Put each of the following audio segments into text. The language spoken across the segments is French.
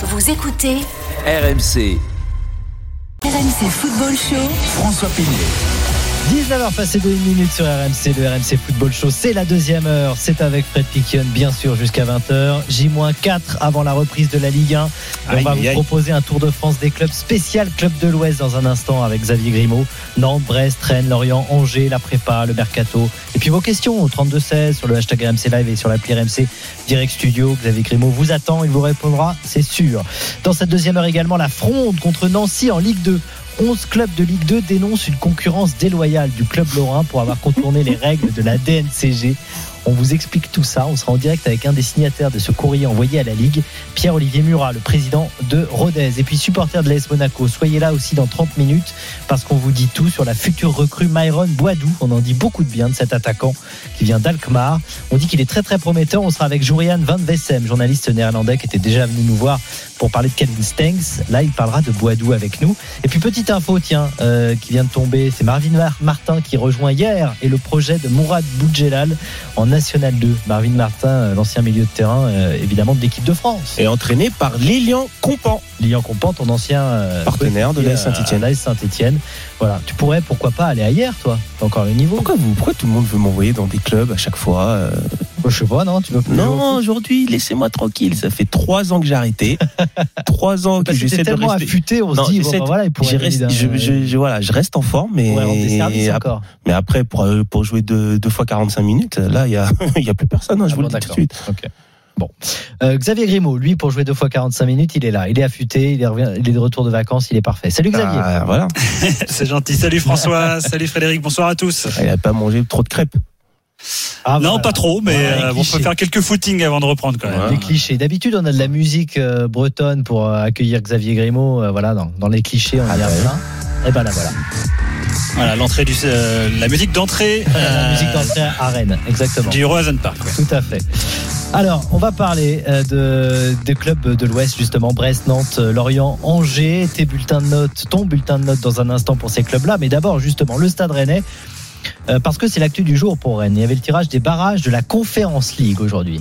Vous écoutez RMC, RMC Football Show. François Pignet. 19h passé de 1 minute sur RMC, le RMC Football Show. C'est la deuxième heure. C'est avec Fred Piquion, bien sûr, jusqu'à 20h. J-4 avant la reprise de la Ligue 1. Et on va vous proposer un tour de France des clubs spécial Club de l'Ouest dans un instant avec Xavier Grimaud. Nantes, Brest, Rennes, Lorient, Angers, la prépa, le mercato. Et puis vos questions au 32-16 sur le hashtag RMC Live et sur l'appli RMC Direct Studio. Xavier Grimaud vous attend, il vous répondra, c'est sûr. Dans cette deuxième heure également, la fronde contre Nancy en Ligue 2. 11 clubs de Ligue 2 dénoncent une concurrence déloyale du club lorrain pour avoir contourné les règles de la DNCG. On vous explique tout ça. On sera en direct avec un des signataires de ce courrier envoyé à la Ligue, Pierre-Olivier Murat, le président de Rodez. Et puis supporter de l'AS Monaco, soyez là aussi dans 30 minutes parce qu'on vous dit tout sur la future recrue Myron Boidou. On en dit beaucoup de bien de cet attaquant qui vient d'Alkmaar. On dit qu'il est très très prometteur. On sera avec Jurian Van Wessem, journaliste néerlandais qui était déjà venu nous voir pour parler de Calvin Stengs. Là, il parlera de Boidou avec nous. Et puis petite info, tiens, euh, qui vient de tomber, c'est Marvin Mar- Martin qui rejoint hier et le projet de Mourad Boudjelal en National 2. Marvin Martin, euh, l'ancien milieu de terrain, euh, évidemment de l'équipe de France. Et entraîné par Lilian Compan. Lilian Compan, ton ancien euh, Partenaire de l'AS à Saint-Étienne. Voilà, tu pourrais pourquoi pas aller ailleurs, toi? T'as encore le niveau? Pourquoi, vous, pourquoi tout le monde veut m'envoyer dans des clubs à chaque fois euh Je sais pas, non, tu veux plus Non, aujourd'hui, laissez-moi tranquille. Ça fait trois ans que j'ai arrêté. trois ans que Parce que j'essaie t'es de tellement rester. affûté, on Non, se dit, bon, j'essaie bah, de- voilà, il pourrait je, reste, aller je, dans- je- je- voilà, je reste en forme, ap- encore. mais après, pour, euh, pour jouer deux, deux fois 45 minutes, là, il n'y a, il y a plus personne, hein, je Ah vous bon, le dis tout d'accord. de suite. Ok. Bon. Euh, Xavier Grimaud, lui, pour jouer deux fois 45 minutes, il est là. Il est affûté, il est, revient- il est de retour de vacances, il est parfait. Salut Xavier. Ah, voilà. C'est gentil. Salut François, salut Frédéric, bonsoir à tous. Il n'a pas mangé trop de crêpes. Ah, non, voilà. pas trop, mais Voilà, euh, bon, faut clichés. faire quelques footings avant de reprendre quand même. Ouais. Les clichés. D'habitude, on a de la musique euh, bretonne pour euh, accueillir Xavier Grimaud. euh, voilà, dans, dans les clichés, on Ah y a plein. Et ben là, voilà. Voilà, l'entrée du, euh, la musique d'entrée la musique d'entrée à Rennes, exactement. du Rosen Park. ouais. Tout à fait. Alors, on va parler euh, de, des clubs de l'Ouest, justement, Brest, Nantes, Lorient, Angers. Tes bulletins de notes, ton bulletin de notes dans un instant pour ces clubs-là. Mais d'abord, justement, le Stade Rennais. Euh, parce que c'est l'actu du jour pour Rennes. Il y avait le tirage des barrages de la Conférence League aujourd'hui.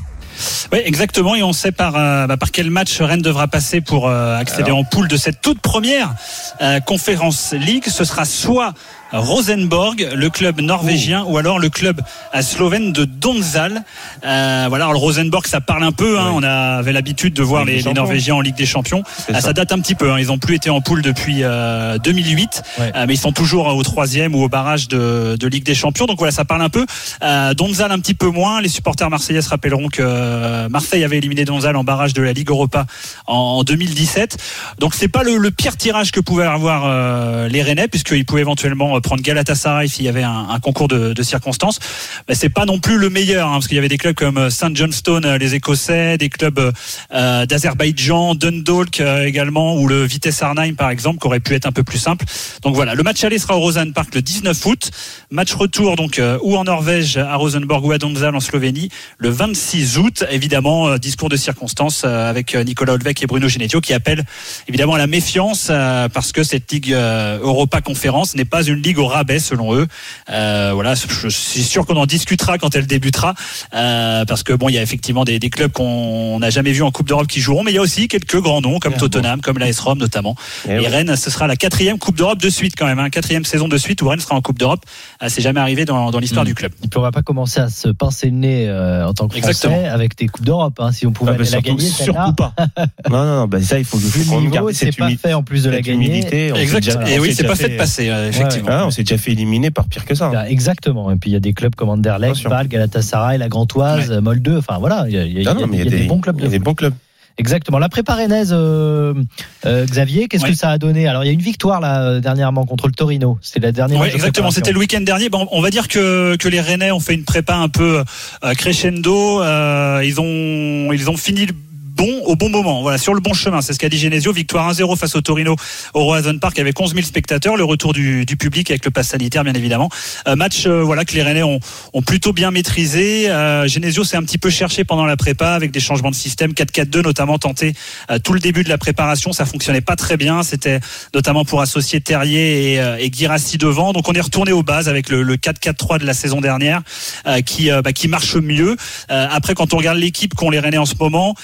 Oui, exactement. Et on sait par, euh, bah, par quel match Rennes devra passer pour euh, accéder en poule de cette toute première euh, conférence League. Ce sera soit Rosenborg, le club norvégien, ou alors le club euh, slovène de Donzal. Euh, voilà, alors le Rosenborg, ça parle un peu. Hein, Oui. On avait l'habitude de voir les. Norvégiens en Ligue des Champions. Ah, ça. date un petit peu. Hein. Ils ont plus été en poule depuis euh, 2008, Ouais. Euh, mais ils sont toujours au troisième ou au barrage de, de Ligue des Champions. Donc voilà, ça parle un peu. Euh, Donzal un petit peu moins. Les supporters marseillais se rappelleront que Marseille avait éliminé Donzal en barrage de la Ligue Europa en, en 2017. Donc c'est pas le, le pire tirage que pouvaient avoir euh, les Rennais, puisqu'ils pouvaient éventuellement euh, prendre Galatasaray s'il y avait un, concours de, circonstances. Mais c'est pas non plus le meilleur, hein, parce qu'il y avait des clubs comme euh, St Johnstone, euh, les Écossais, des clubs euh, d'Azerbaïdjan, Dundalk euh, également, ou le Vitesse Arnhem par exemple, qui aurait pu être un peu plus simple. Donc voilà, le match aller sera au Rosen Park le 19 août. Match retour donc euh, ou en Norvège à Rosenborg ou à Donzal en Slovénie le 26 août. Évidemment, discours de circonstance euh, avec Nicolas Olvec et Bruno Genesio qui appellent évidemment à la méfiance parce que cette ligue Europa Conférence n'est pas une ligue au rabais selon eux. Euh, voilà, je suis sûr qu'on en discutera quand elle débutera euh, parce que bon, il y a effectivement des, des clubs qu'on n'a jamais vus en Coupe d'Europe qui joueront, mais il y a aussi quelques grands noms comme Ah, Tottenham, comme l'AS Rome notamment. Eh Et oui. Rennes, ce sera la quatrième Coupe d'Europe de suite quand même, hein, quatrième saison de suite où Rennes sera en Coupe d'Europe. Euh, C'est jamais arrivé dans, dans l'histoire Mm. du club. Et puis on va pas commencer à se pincer le nez euh, en tant que Français Exactement. avec des coupes d'Europe. hein. Si on pouvait Ah, bah, aller la gagner, surtout pas. non, non, non, bah, ça, il faut, niveau, garder c'est cette, pas humi- fait en plus de la gagner. humilité. On s'est Exact. déjà- Et oui, c'est pas fait de passer, euh, effectivement. Ah, on s'est déjà fait éliminer par pire que ça. hein. Bah, exactement. Et puis il y a des clubs comme Anderlecht. Bâle, Galatasaray, la Grantoise, Molde. Enfin voilà, il y a, il y a- Non, il y a- non, mais il y a des bons clubs il y de a des bons clubs. Exactement. La prépa rennaise, euh, euh, Xavier, qu'est-ce Ouais. que ça a donné? Alors il y a une victoire là euh, dernièrement contre le Torino. C'était la dernière. Oui, exactement. C'était le week-end dernier. Bon, on va dire que, que les Rennais ont fait une prépa un peu euh, crescendo. Euh, ils ont ils ont fini le bon au bon moment. Voilà, sur le bon chemin. C'est ce qu'a dit Genesio. Victoire 1-0 face au Torino au Roazhon Park avec 11 000 spectateurs. Le retour du, du public avec le pass sanitaire, bien évidemment. Euh, match, euh, voilà, que les Rennais ont, ont plutôt bien maîtrisé. Euh, Genesio s'est un petit peu cherché pendant la prépa avec des changements de système 4-4-2 notamment tenté euh, tout le début de la préparation. Ça fonctionnait pas très bien. C'était notamment pour associer Terrier et, euh, et Guirassi devant. Donc on est retourné aux bases avec le, le 4-4-3 de la saison dernière euh, qui, bah, qui marche mieux. Après, quand on regarde l'équipe qu'ont les Rennais en ce moment,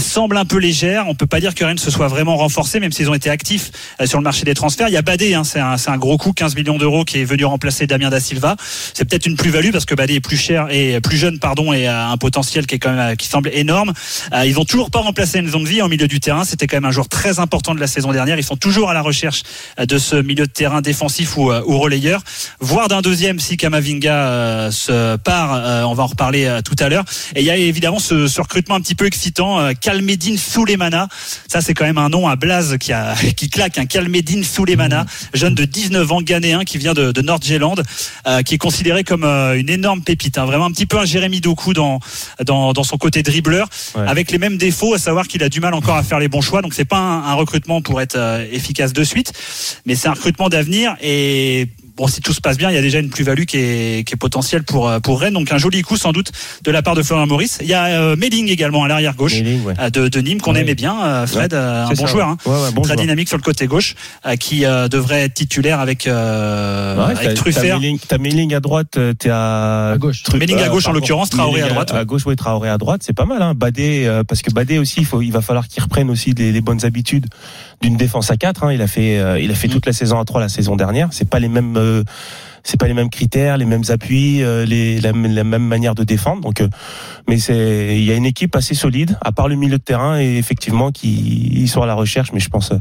elle semble un peu légère. On peut pas dire que Rennes se soit vraiment renforcé, même s'ils ont été actifs euh, sur le marché des transferts. Il y a Badé, hein, c'est un, un gros coup, 15 millions d'euros, qui est venu remplacer Damien da Silva. C'est peut-être une plus-value parce que Badé est plus cher et plus jeune, pardon, et a un potentiel qui est quand même qui semble énorme. Euh, ils ont toujours pas remplacé Nzonzi en milieu du terrain. C'était quand même un joueur très important de la saison dernière. Ils sont toujours à la recherche euh, de ce milieu de terrain défensif ou, relayeur, voire d'un deuxième si Kamavinga euh, se part. Euh, on va en reparler euh, tout à l'heure. Et il y a évidemment ce, ce recrutement un petit peu excitant, euh, Kalmedine Soulemana. Ça, c'est quand même un nom à Blaze qui, a, qui claque. Un Kalmedine Soulemana, jeune de 19 ans, ghanéen, qui vient de, de Nord-Zélande, euh, qui est considéré comme euh, une énorme pépite. hein. Vraiment un petit peu un Jérémy Doku dans, dans, dans son côté dribbleur, Ouais. avec les mêmes défauts, à savoir qu'il a du mal encore à faire les bons choix. Donc c'est pas un, un recrutement pour être euh, efficace de suite, mais c'est un recrutement d'avenir et Bon, si tout se passe bien, il y a déjà une plus-value qui est, qui est potentielle pour, euh, pour Rennes. Donc un joli coup sans doute de la part de Florian Maurice. Il y a euh, Melling également à l'arrière gauche ouais. euh, de, de Nîmes qu'on Ouais. aimait bien. euh, Fred, euh, un bon ça, joueur. ouais. hein. Ouais, ouais, bon Très joueur. dynamique sur le côté gauche, euh, qui euh, devrait être titulaire avec, euh, Ouais, avec Truffert. T'as Melling à droite, euh, t'es à, À gauche. Tru- Melling à gauche, en l'occurrence, Traoré à droite, ouais. À gauche, oui, Traoré à droite, c'est pas mal, hein. Badé, euh, parce que Badé aussi, il faut, il va falloir qu'il reprenne aussi les, les bonnes habitudes d'une défense à 4 hein. Il a fait, euh, il a fait Mm. toute la saison à 3 la saison dernière. C'est pas les mêmes, euh, c'est pas les mêmes critères, les mêmes appuis, euh, les, la, la même manière de défendre. Donc, euh, mais c'est, il y a une équipe assez solide, à part le milieu de terrain, et effectivement, qui ils sont à la recherche. Mais je pense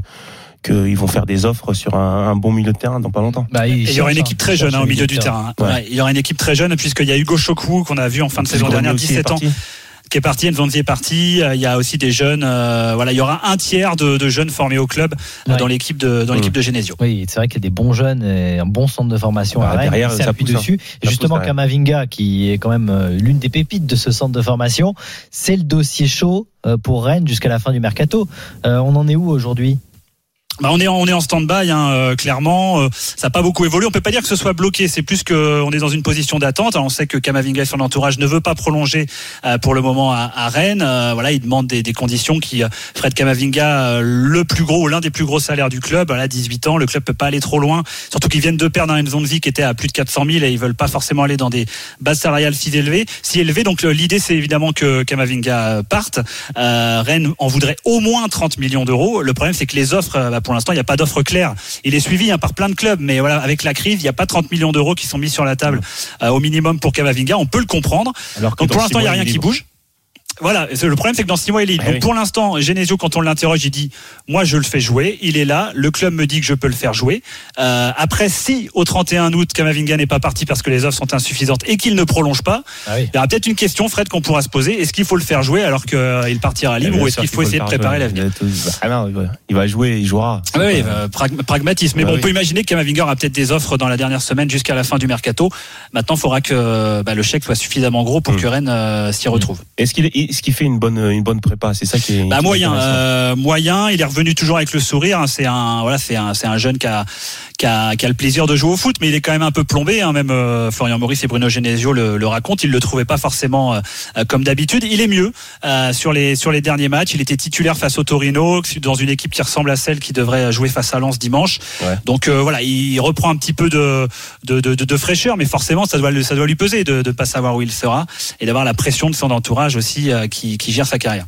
qu'ils vont faire des offres sur un, un bon milieu de terrain dans pas longtemps. Bah, Et il y aura une équipe très jeune hein, au milieu du terrain. hein. Ouais. Ouais, il y aura une équipe très jeune puisqu'il y a Hugo Chokwu qu'on a vu en fin de saison dernière, aussi est 17 ans, parti. Qui est parti. Nzonzi est parti. Euh, Il y a aussi des jeunes. euh, voilà, il y aura un tiers de, de jeunes formés au club euh, Ouais. dans l'équipe de dans l'équipe de Genesio. Oui, c'est vrai qu'il y a des bons jeunes et un bon centre de formation Bah, à Rennes. derrière, qui ça hein. dessus. Ça justement. Kamavinga, qui est quand même euh, l'une des pépites de ce centre de formation, c'est le dossier chaud euh, pour Rennes jusqu'à la fin du mercato. Euh, on en est où aujourd'hui? Bah, on est en, stand-by, hein, euh, clairement. Euh, ça n'a pas beaucoup évolué. On peut pas dire que ce soit bloqué. C'est plus que on est dans une position d'attente. On sait que Kamavinga et son entourage ne veut pas prolonger euh, pour le moment à, à Rennes. Euh, voilà, il demande des, conditions qui Fred Kamavinga, le plus gros, l'un des plus gros salaires du club. Voilà, 18 ans, le club peut pas aller trop loin. Surtout qu'ils viennent de perdre un Nzonzi qui était à plus de 400 000 et ils veulent pas forcément aller dans des bases salariales si élevées. Si élevées. Donc l'idée, c'est évidemment que Kamavinga parte. Rennes en voudrait au moins 30 millions d'euros. Le problème, c'est que les offres, bah, pour l'instant, il n'y a pas d'offre claire. Il est suivi hein, par plein de clubs, mais voilà, avec la crise, il n'y a pas 30 millions d'euros qui sont mis sur la table euh, au minimum pour Kamavinga. On peut le comprendre. Alors que Donc pour l'instant, il n'y a rien qui bouge. Voilà, le problème c'est que dans six mois il est libre. Ah Donc oui. pour l'instant, Genesio, quand on l'interroge, il dit moi je le fais jouer, il est là, le club me dit que je peux le faire jouer. Euh, après, si au 31 août Kamavinga n'est pas parti parce que les offres sont insuffisantes et qu'il ne prolonge pas, Ah oui. il y aura peut-être une question, Fred, qu'on pourra se poser. Est-ce qu'il faut le faire jouer alors qu'il partira libre Bien ou est-ce qu'il faut essayer de préparer l'avenir Il va- Ah il jouer, il jouera. ah oui, pas- euh, prag- pragmatisme. Mais Bah bon, on peut imaginer que Kamavinga aura peut-être des offres dans la dernière semaine jusqu'à la fin du mercato. Maintenant, il faudra que bah, le chèque soit suffisamment gros pour Mm. que Rennes euh, s'y retrouve. Est-ce qu'il est-ce qu'il fait une bonne une bonne prépa C'est ça qui est. Bah qui moyen, euh, moyen. Il est revenu toujours avec le sourire. hein. C'est un, voilà, c'est un, c'est un jeune qui a, qui a, qui a le plaisir de jouer au foot, mais il est quand même un peu plombé. hein. Même euh, Florian Maurice et Bruno Genesio le, le racontent. Il le trouvait pas forcément euh, comme d'habitude. Il est mieux euh, sur les sur les derniers matchs. Il était titulaire face au Torino, dans une équipe qui ressemble à celle qui devrait jouer face à Lens dimanche. Ouais. Donc euh, voilà, il reprend un petit peu de de, de, de- de fraîcheur, mais forcément ça doit ça doit lui peser de ne pas savoir où il sera et d'avoir la pression de son entourage aussi euh, qui, qui gère sa carrière.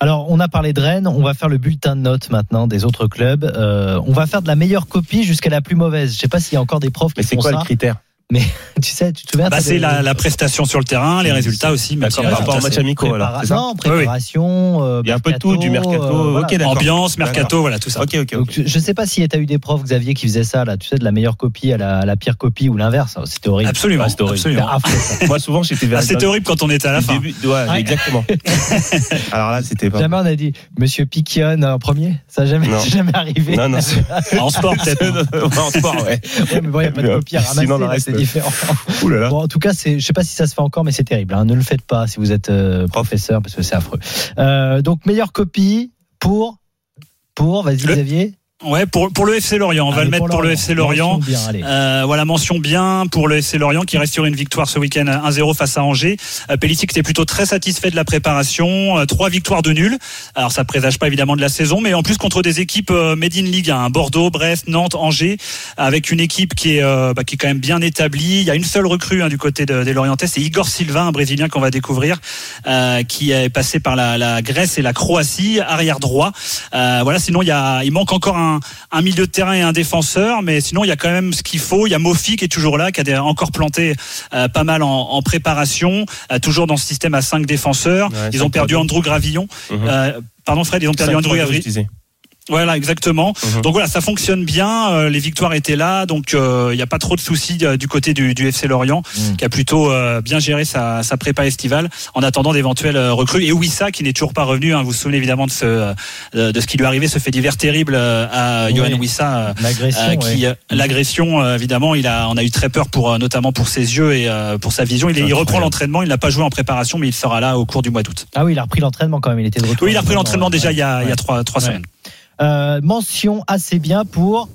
Alors, on a parlé de Rennes, on va faire le bulletin de notes maintenant des autres clubs. Euh, on va faire de la meilleure copie jusqu'à la plus mauvaise. Je sais pas s'il y a encore des profs qui Mais c'est quoi ça. le critère? Tu sais, tu te souviens Bah, c'est des- la, la prestation sur le terrain, les résultats aussi. même si par rapport alors. Prépara- c'est ça non, préparation. euh, Il y a un peu de tout, du mercato, euh, voilà. Ambiance, mercato, voilà tout ça. Donc, je je sais pas si tu as eu des profs, Xavier, qui faisaient ça, là, tu sais, de la meilleure copie à la, à la pire copie ou l'inverse. C'était horrible. Absolument, c'était horrible. absolument. Affreux, ça. Moi, souvent, j'étais vers Ah, C'était horrible quand on était à la fin. début. Ouais, Ouais. exactement. Alors là, c'était pas. Jamais on a dit Monsieur Piquion en premier? Ça n'a jamais, jamais arrivé. Non, non. En sport peut-être. En sport, ouais. Ouais, mais bon, il n'y a pas de copie à ramasser, Différent. Ouh là là. Bon, en tout cas, je sais pas si ça se fait encore, mais c'est terrible. hein. Ne le faites pas si vous êtes euh, professeur, parce que c'est affreux. Euh, donc meilleure copie pour pour vas-y Le- Xavier. Ouais, pour, pour le FC Lorient, on va le mettre pour, le FC Lorient. Mention bien. Euh, voilà, mention bien pour le FC Lorient qui reste sur une victoire ce week-end 1-0 face à Angers. Euh, Pellissic était plutôt très satisfait de la préparation. Euh, trois victoires de nul. Alors ça présage pas évidemment de la saison, mais en plus contre des équipes euh, Made in Ligue 1, Bordeaux, Brest, Nantes, Angers, avec une équipe qui est, euh, bah, qui est quand même bien établie. Il y a une seule recrue hein, du côté de- des Lorientais, c'est Igor Silva, un Brésilien qu'on va découvrir, euh, qui est passé par la, la Grèce et la Croatie, arrière droit. Euh, voilà, sinon il y a, il manque encore un, un milieu de terrain et un défenseur, mais sinon il y a quand même ce qu'il faut. Il y a Mofi qui est toujours là, qui a des- encore planté euh, pas mal en, en préparation, euh, toujours dans ce système à cinq défenseurs. Ouais, ils ont perdu Andrew Gravillon. Mhm. Euh, pardon Fred, ils ont perdu Andrew Gravillon. Voilà, exactement. Mhm. Donc voilà, ça fonctionne bien. euh, les victoires étaient là, donc euh, il n'y a pas trop de soucis euh, du côté du, du FC Lorient, Mhm. qui a plutôt euh, bien géré sa, sa prépa estivale en attendant d'éventuelles euh, recrues. Et Wissa, qui n'est toujours pas revenu. hein, vous vous souvenez évidemment de ce, euh, de ce qui lui est arrivé, ce fait divers terrible euh, à. Johan Wissa. euh, L'agression, euh, ouais. qui euh, l'agression euh, évidemment il a on a eu très peur pour euh, notamment pour ses yeux et euh, pour sa vision il, il reprend l'entraînement il n'a pas joué en préparation mais il sera là au cours du mois d'août Ah oui, il a repris l'entraînement quand même. Il était de retour. oui il a repris l'entraînement déjà il y a, il y a trois, trois semaines Euh, mention assez bien pour.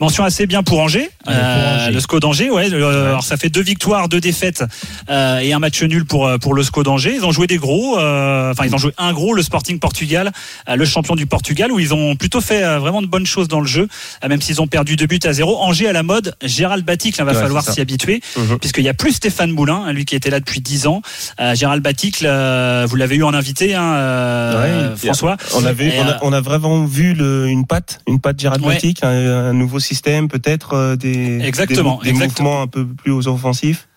Mention assez bien pour Angers, pour Euh, Angers. le SCO d'Angers. Ouais, euh, Alors ça fait deux victoires, deux défaites euh, et un match nul pour euh, pour le SCO d'Angers. Ils ont joué des gros, euh, enfin ils ont joué un gros, le Sporting Portugal, euh, le champion du Portugal, où ils ont plutôt fait vraiment de bonnes choses dans le jeu, même s'ils ont perdu deux buts à zéro. Angers à la mode, Gérald Baticle, il va Ouais, falloir s'y habituer, Mhm. puisqu'il y a plus Stéphane Moulin, hein, lui qui était là depuis dix ans. Euh, Gérald Baticle, euh, vous l'avez eu en invité, hein, euh, Ouais, François. On on, a, on a vraiment vu le, une patte, une patte Gérald Ouais. Un, un nouveau système, peut-être euh, des, Exactement, des, des exactement. mouvements un peu plus offensifs?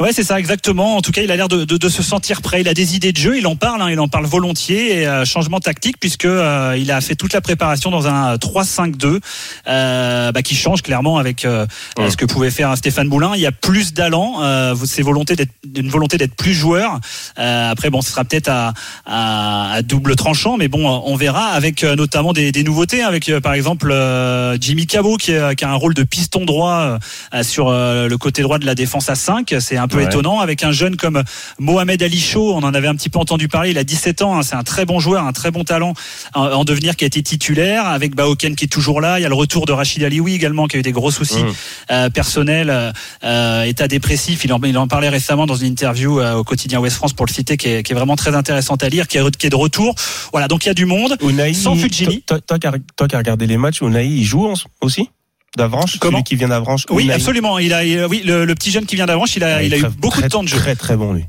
Ouais, c'est ça, exactement. En tout cas, il a l'air de, de, de se sentir prêt. Il a des idées de jeu. Il en parle, hein, il en parle volontiers. Et, euh, changement tactique, puisque euh, il a fait toute la préparation dans un 3-5-2, euh, bah, qui change clairement avec euh, Ouais. ce que pouvait faire un Stéphane Boulin. Il y a plus d'allant. Euh, c'est volonté d'être, une volonté d'être plus joueur. Euh, après, bon, ce sera peut-être à, à, à double tranchant, mais bon, on verra. Avec euh, notamment des, des nouveautés, hein, avec euh, par exemple euh, Jimmy Cabot qui, a- qui a un rôle de piston droit euh, sur euh, le côté droit de la défense à 5 c'est un peu Ouais. étonnant. Avec un jeune comme Mohamed Ali Chaud on en avait un petit peu entendu parler il a 17 ans hein, c'est un très bon joueur un très bon talent en, en devenir qui a été titulaire. Avec Baoken qui est toujours là il y a le retour de Rachid Alioui également qui a eu des gros soucis euh, personnels euh, état dépressif. Il en, il en parlait récemment dans une interview euh, au quotidien Ouest France pour le citer qui est, qui est vraiment très intéressante à lire qui est, qui est de retour. Voilà donc il y a du monde Unai, Sans Fulgini. Toi, toi, qui as- toi qui as regardé les matchs, Unai, il joue aussi? D'Avranches Comment Celui qui vient d'Avranches oui absolument. Il a il- oui le, le petit jeune qui vient d'Avranches il a, Ouais, il a eu beaucoup très, de temps de jeu. Très très bon lui.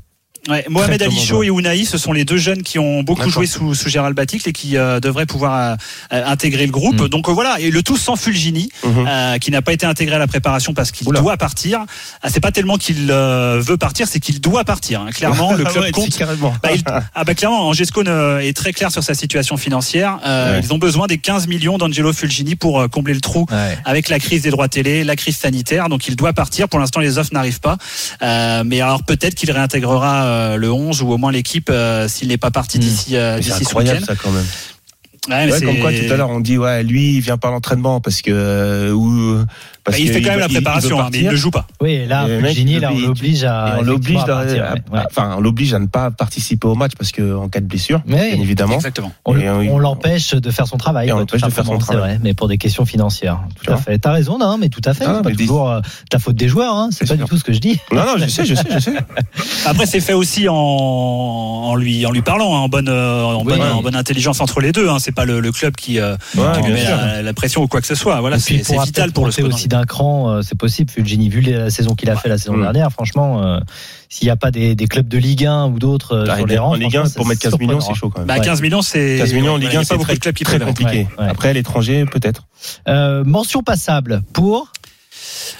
Ouais, Mohamed Ali Chaud et. Ounaï, ce sont les deux jeunes qui ont beaucoup joué sous, sous Gérald Baticle et qui euh, devraient pouvoir euh, euh, intégrer le groupe. Mm. Donc euh, voilà, et le tout sans Fulgini, Mhm. euh, qui n'a pas été intégré à la préparation parce qu'il doit partir. Ah, c'est pas tellement qu'il euh, veut partir, c'est qu'il doit partir. hein. Clairement, le club ouais, compte. Bah, il- ah bah clairement, Angesco est très clair sur sa situation financière. Euh, Ouais. Ils ont besoin des 15 millions d'Angelo Fulgini pour combler le trou Ouais. avec la crise des droits télé, la crise sanitaire. Donc il doit partir. Pour l'instant, les offres n'arrivent pas. Euh, mais alors peut-être qu'il réintégrera euh, le 11 ou au moins l'équipe euh, s'il n'est pas parti Mm. d'ici euh, d'ici ce week-end. ça quand même. Ouais, comme quoi tout à l'heure on dit ouais lui il vient pas à l'entraînement parce que euh, ou parce Bah, il fait quand même la il- il préparation, hein, mais il ne joue pas. Oui, et là, Et là, on l'oblige- l'oblige à. On l'oblige à à, partir, à- ouais. Enfin on l'oblige à ne pas participer au match parce que en cas de blessure Mais bien évidemment Exactement. on, Et, euh, on l'empêche de faire son travail. On l'empêche de faire son travail. vrai, mais pour des questions financières. Tout Tu à fait. T'as raison, non, mais tout à fait. Ah, c'est pas toujours euh, la faute des joueurs, hein. C'est pas sûr. du tout ce que je dis. non non je sais je sais je sais Après, c'est fait aussi en, en lui en lui parlant, hein, en bonne euh, en, Oui. bonne, en bonne intelligence entre les deux. Hein. C'est pas le, le club qui, euh, Ouais, qui bien met la, la pression ou quoi que ce soit. Voilà, c'est vital pour le monter Skoda. aussi d'un cran, c'est possible. Fulgini, vu la saison qu'il a fait la saison dernière, franchement, euh, s'il n'y a pas des, des clubs de Ligue 1 ou d'autres euh, Ah, sur les rangs, en Ligue 1 franchement, pour mettre 15 millions c'est chaud quand même. Bah, Ouais. 15 millions, c'est 15 millions en Ligue a 1 pas c'est très, très compliqué Ouais, ouais. après à l'étranger peut-être. Euh, mention passable pour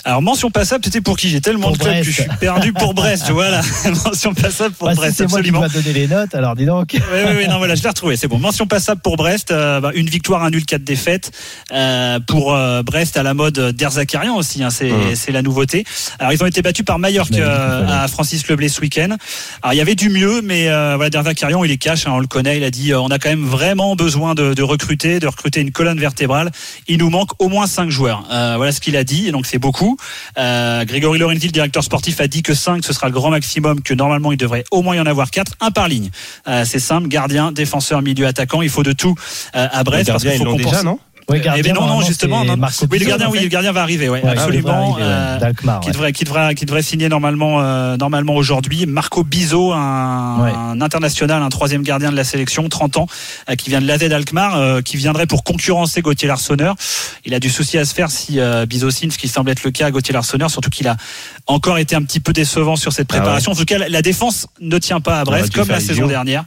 Alors mention passable, c'était pour qui J'ai tellement Pour de clubs que je suis perdu pour Brest. Voilà, mention passable pour Bah, si Brest, c'est moi qui absolument. dois donner les notes, alors dis donc. Oui, oui, oui, non, voilà, je l'ai retrouvé, c'est bon. Mention passable pour Brest, euh, bah, une victoire, un nul, quatre défaites. Euh, pour euh, Brest, à la mode d'Erzakarian aussi, hein, c'est Mhm. c'est la nouveauté. Alors, ils ont été battus par Mallorca euh, à Francis Leblé ce week-end. Alors, il y avait du mieux, mais euh, voilà, d'Erzakarian, il est cash, hein, on le connaît. Il a dit, euh, on a quand même vraiment besoin de, de recruter, de recruter une colonne vertébrale. Il nous manque au moins cinq joueurs. Euh, voilà ce qu'il a dit, et donc c'est beaucoup. Euh, Grégory Lorenzi, le directeur sportif, a dit que 5 ce sera le grand maximum, que normalement il devrait au moins y en avoir 4, un par ligne. Euh, c'est simple, gardien, défenseur, milieu, attaquant, il faut de tout euh, à les Brest parce gardiens qu'il ils faut l'ont compenser. déjà non? Oui, Eh ben non, non, normalement, justement, c'est non. Marco Oui, le gardien, en oui, le gardien va arriver, ouais, Ouais, absolument. il devrait arriver, euh. D'Alkmaar, qui devrait, qui devrait, qui devrait signer normalement, euh, normalement aujourd'hui. Marco Bizot, un, Ouais. un international, un troisième gardien de la sélection, 30 ans, euh, qui vient de l'AZ Alkmaar, euh, qui viendrait pour concurrencer Gauthier Larsonneur. Il a du souci à se faire si euh, Bizot signe, ce qui semble être le cas à Gauthier Larsonneur, surtout qu'il a encore été un petit peu décevant sur cette Ah préparation. En tout cas, la, défense ne tient pas à Brest, comme la saison dernière.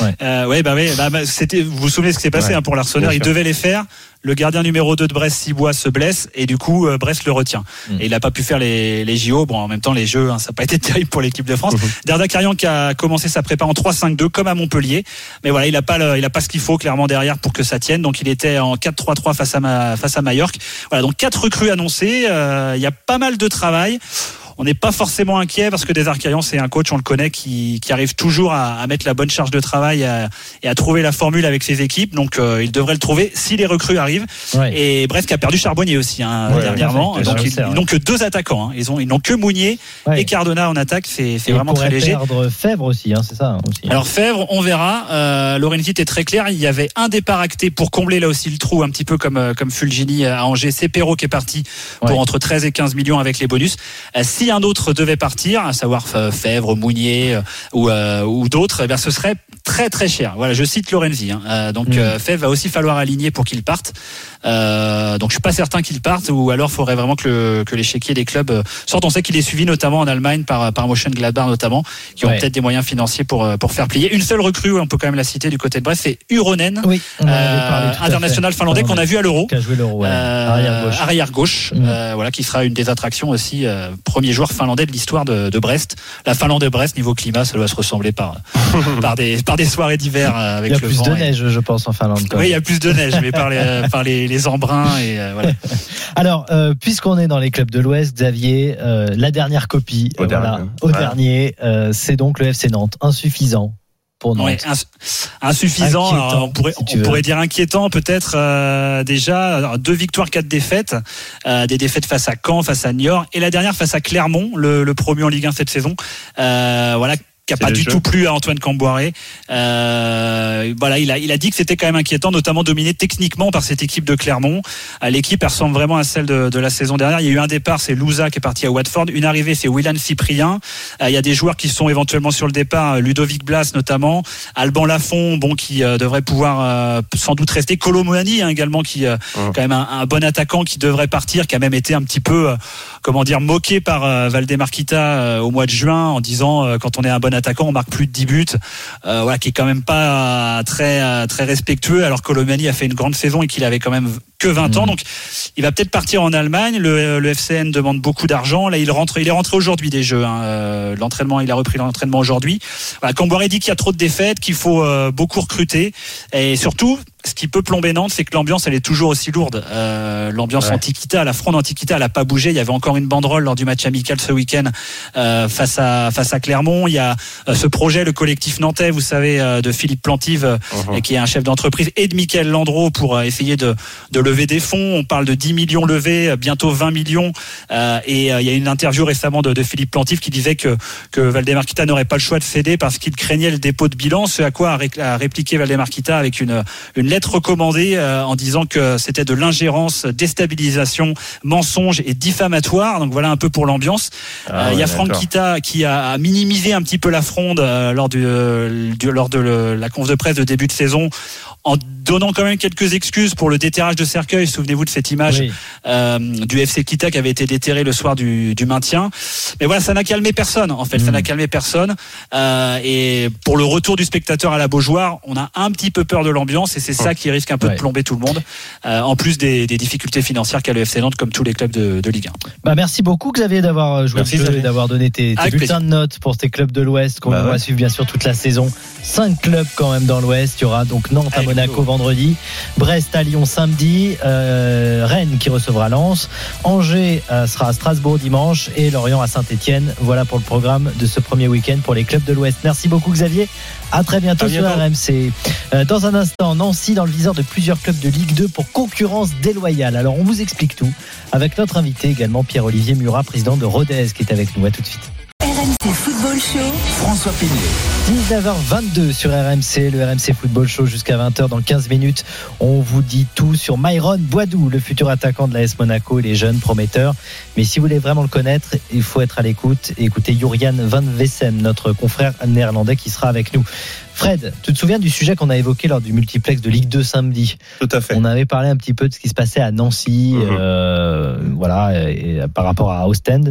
Ouais. Euh, ouais, bah, ouais, bah, bah, c'était, vous vous souvenez ce qui s'est passé Ouais. hein, pour. Bien Il devait les faire. Le gardien numéro 2 de Brest, Cibois, se blesse et du coup, euh, Brest le retient. Mm. Et il n'a pas pu faire les, les JO. Bon, en même temps, les Jeux, hein, ça n'a pas été terrible pour l'équipe de France. Mhm. Derda Carrion qui a commencé sa prépa en 3-5-2 comme à Montpellier. Mais voilà, il n'a pas, le- il a pas ce qu'il faut clairement derrière pour que ça tienne. Donc il était en 4-3-3 face à, ma, face à Majorque. Voilà, donc quatre recrues annoncées. Euh, Il y a pas mal de travail. On n'est pas forcément inquiet parce que Des Arcarian, c'est un coach, on le connaît, qui, qui arrive toujours à, à mettre la bonne charge de travail et à, et à trouver la formule avec ses équipes. Donc euh, il devrait le trouver si les recrues arrivent. Ouais. Et Brest qui a perdu Charbonnier aussi hein, Ouais, dernièrement. Donc ils, n'ont que deux attaquants. hein. Ils ont ils n'ont que Mounier et Cardona en attaque. C'est c'est vraiment très léger. perdre Fèvre aussi, hein, c'est ça hein, aussi. Alors Fèvre, on verra. Euh, Lorenzi est très clair. Il y avait un départ acté pour combler là aussi le trou, un petit peu comme euh, comme Fulgini à Angers. C'est Perrault qui est parti pour entre 13 et 15 millions avec les bonus. Euh, si un autre devait partir, à savoir Fèvre, Mounier euh, ou euh, ou d'autres, eh bien ce serait très très cher. Voilà, je cite Lorenzi. hein. Euh, donc Mm. Fèvre va aussi falloir aligner pour qu'il parte. Euh, donc je suis pas certain qu'il parte ou alors faudrait vraiment que le, que l'échiquier des clubs sortent. On sait qu'il est suivi notamment en Allemagne par par Motion Gladbach notamment, qui ont Ouais. peut-être des moyens financiers pour pour faire plier. Une seule recrue, on peut quand même la citer du côté de Brest, c'est Uronen, oui, international finlandais qu'on a vu à l'Euro. Qui a joué l'euro, ouais. Arrière gauche. arrière gauche, Mm. voilà, qui sera une des attractions aussi, premier joueur finlandais de l'histoire de, de Brest. La Finlande et Brest, niveau climat, ça doit se ressembler par, par, des, par des soirées d'hiver euh, avec Il y a le plus de et- neige, je pense, en Finlande. Oui, il y a plus de neige, mais par les, par les, les embruns et euh, voilà. Alors, euh, puisqu'on est dans les clubs de l'Ouest, Xavier, euh, la dernière copie, Au euh, voilà, dernier. au Ouais. dernier, euh, c'est donc le FC Nantes, insuffisant pour Nantes. Ouais, ins- insuffisant. Alors, on pourrait, si tu on veux. pourrait dire inquiétant peut-être euh, déjà. Alors, deux victoires, quatre défaites. Euh, des défaites face à Caen, face à Niort et la dernière face à Clermont, le, le promu en Ligue 1 cette saison. Euh, voilà qui a C'est pas du jeu. tout plu à Antoine Camboiré. Euh, voilà, il a, il a dit que c'était quand même inquiétant, notamment dominé techniquement par cette équipe de Clermont. Euh, L'équipe ressemble vraiment à celle de, de la saison dernière. Il y a eu un départ, c'est Louza qui est parti à Watford. Une arrivée, c'est Willan Cyprien. Euh, il y a des joueurs qui sont éventuellement sur le départ, euh, Ludovic Blas notamment, Alban Lafont, bon qui euh, devrait pouvoir euh, sans doute rester. Colomboani hein, également qui euh, Hum. quand même un, un bon attaquant qui devrait partir, qui a même été un petit peu euh, comment dire moqué par Valdemar Kita au mois de juin en disant euh, quand on est un bon attaquant on marque plus de 10 buts euh, voilà qui est quand même pas euh, très euh, très respectueux alors que Colomani a fait une grande saison et qu'il avait quand même que 20 ans. Mhm. donc il va peut-être partir en Allemagne. Le, le FCN demande beaucoup d'argent. Là il rentre il est rentré aujourd'hui des jeux hein. L'entraînement il a repris l'entraînement aujourd'hui. Voilà, Camboiré dit qu'il y a trop de défaites qu'il faut euh, beaucoup recruter. Et surtout ce qui peut plomber Nantes, c'est que l'ambiance, elle est toujours aussi lourde. Euh, l'ambiance Ouais. Antiquita, la fronde Antiquita, elle a pas bougé. Il y avait encore une banderole lors du match amical ce week-end euh, face à face à Clermont. Il y a euh, ce projet, le collectif nantais, vous savez, euh, de Philippe Plantive, euh, Mhm. qui est un chef d'entreprise, et de Michael Landreau pour euh, essayer de, de lever des fonds. On parle de 10 millions levés, bientôt 20 millions. Euh, et euh, il y a une interview récemment de, de Philippe Plantive qui disait que, que Valdemar Kita n'aurait pas le choix de céder parce qu'il craignait le dépôt de bilan. Ce à quoi a, ré- a répliqué Valdemar Kita avec une, une lettre recommandée euh, en disant que c'était de l'ingérence, déstabilisation, mensonge et diffamatoire. Donc voilà un peu pour l'ambiance. Ah Euh, Il y a Franck. Kita qui a minimisé un petit peu la fronde euh, lors, du, du- lors de le- la conf de presse de début de saison en donnant quand même quelques excuses pour le déterrage de cercueil. Souvenez-vous de cette image Oui. euh, du FC Kita qui avait été déterré le soir du, du maintien. Mais voilà, ça n'a calmé personne. En fait, ça Mm. n'a calmé personne. Euh, et pour le retour du spectateur à la Beaujoire, on a un petit peu peur de l'ambiance et c'est ça qui risque un peu Ouais. de plomber tout le monde. Euh, en plus des, des difficultés financières qu'a le FC Nantes, comme tous les clubs de, de Ligue 1. Bah, merci beaucoup Xavier d'avoir joué Merci, le jeu Xavier. et d'avoir donné tes, tes bulletins de notes pour tes clubs de l'Ouest qu'on Bah va ouais. suivre bien sûr toute la saison. Cinq clubs quand même dans l'Ouest. Il y aura donc Nantes à Monaco vendredi, Brest à Lyon samedi, euh, Rennes qui recevra Lens, Angers euh, sera à Strasbourg dimanche et Lorient à Saint-Etienne. Voilà pour le programme de ce premier week-end pour les clubs de l'Ouest. Merci beaucoup Xavier. À très bientôt, À sur. RMC. Euh, dans un instant, Nancy dans le viseur de plusieurs clubs de Ligue 2 pour concurrence déloyale. Alors on vous explique tout avec notre invité également Pierre-Olivier Murat, président de Rodez, qui est avec nous. À tout de suite. RMC Football Show. François Pinet. 19h22 sur RMC, le RMC Football Show jusqu'à 20h. Dans 15 minutes, on vous dit tout sur Myron Boidou, le futur attaquant de l'AS Monaco et les jeunes prometteurs. Mais si vous voulez vraiment le connaître, il faut être à l'écoute et écouter Jurian Van Vessem, notre confrère néerlandais qui sera avec nous. Fred, tu te souviens du sujet qu'on a évoqué lors du multiplex de Ligue 2 samedi Tout à fait. On avait parlé un petit peu de ce qui se passait à Nancy, Mhm. euh, voilà, et, et par rapport à Ostend.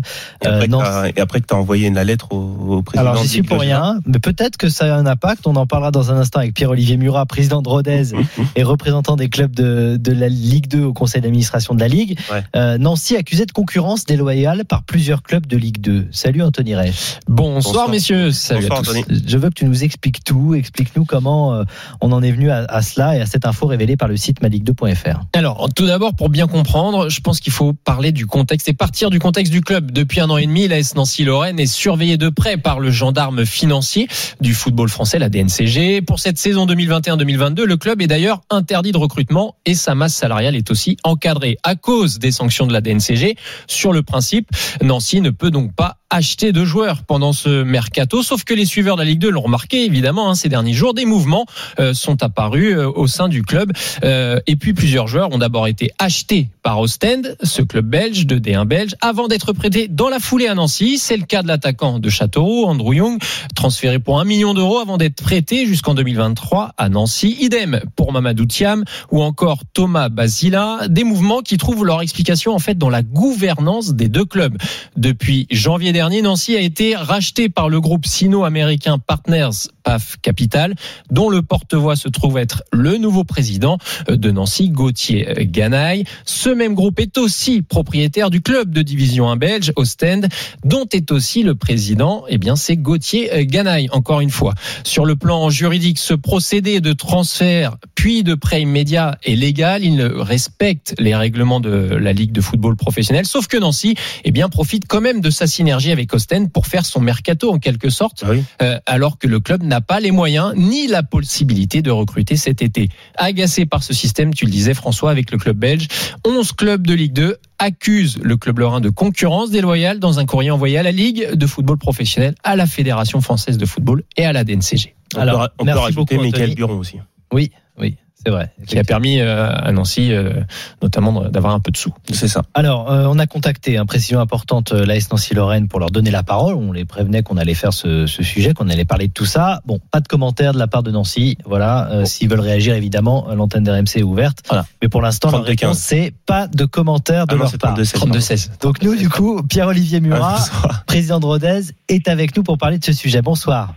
Et après, Euh, que Nancy- t'as- et après que tu as envoyé une lettre au, au président alors j'y suis pour rien, mais peut-être que ça a un impact. On en parlera dans un instant avec Pierre-Olivier Murat, président de Rodez et représentant des clubs de, de la Ligue 2 au conseil d'administration de la Ligue. Ouais. Euh, Nancy accusé de concurrence déloyale par plusieurs clubs de Ligue 2. Salut Anthony Ray. Bonsoir, Bonsoir. messieurs. Salut Bonsoir, à tous. Anthony. Je veux que tu nous expliques tout. Explique-nous comment euh, on en est venu à, cela et à cette info révélée par le site maligue2.fr. Alors, tout d'abord, pour bien comprendre, je pense qu'il faut parler du contexte et partir du contexte du club. Depuis un an et demi, l'AS Nancy-Lorraine est surveillée de près par le gendarme financier du football français, la DNCG. Pour cette saison 2021-2022, le club est d'ailleurs interdit de recrutement et sa masse salariale est aussi encadrée à cause des sanctions de la DNCG. Sur le principe, Nancy ne peut donc pas acheter de joueurs pendant ce mercato, sauf que les suiveurs de la Ligue 2 l'ont remarqué évidemment hein, derniers jours. Des mouvements euh, sont apparus euh, au sein du club euh, et puis plusieurs joueurs ont d'abord été achetés par Ostend, ce club belge de D1 belge, avant d'être prêtés dans la foulée à Nancy. C'est le cas de l'attaquant de Châteauroux, Andrew Young, transféré pour un million d'euros avant d'être prêté jusqu'en 2023 à Nancy. Idem pour Mamadou Thiam ou encore Thomas Basila. Des mouvements qui trouvent leur explication en fait dans la gouvernance des deux clubs. Depuis janvier dernier, Nancy a été racheté par le groupe sino-américain Partners PAF Capital, dont le porte-voix se trouve être le nouveau président de Nancy, Gauthier Ganaille. Ce même groupe est aussi propriétaire du club de division 1 belge, Ostend, dont est aussi le président, eh bien, c'est Gauthier Ganaille, encore une fois. Sur le plan juridique, ce procédé de transfert puis de prêt immédiat est légal. Il respecte les règlements de la Ligue de football professionnel, sauf que Nancy, eh bien, profite quand même de sa synergie avec Ostend pour faire son mercato en quelque sorte, Ah oui. euh, alors que le club n'a pas les moyens ni la possibilité de recruter cet été. Agacé par ce système, tu le disais François, avec le club belge, 11 clubs de Ligue 2 accusent le club lorrain de concurrence déloyale dans un courrier envoyé à la Ligue de football professionnel, à la Fédération française de football et à la DNCG, On Alors, peut, on peut merci rajouter beaucoup, Michael Anthony. Buron aussi. Oui, oui, c'est vrai. qui a permis euh, à Nancy euh, notamment d'avoir un peu de sous. C'est ça. Alors, euh, on a contacté, une précision importante, l'AS Nancy-Lorraine pour leur donner la parole. On les prévenait qu'on allait faire ce, ce sujet, qu'on allait parler de tout ça. Bon, pas de commentaires de la part de Nancy. Voilà, euh, s'ils veulent réagir, évidemment, l'antenne d'RMC est ouverte. Voilà. Mais pour l'instant, leur 32-15. réponse, c'est pas de commentaires de Ah non, leur part. 32-16. 32-16. Donc nous, du coup, Pierre-Olivier Murat, Ah, président de Rodez, est avec nous pour parler de ce sujet. Bonsoir.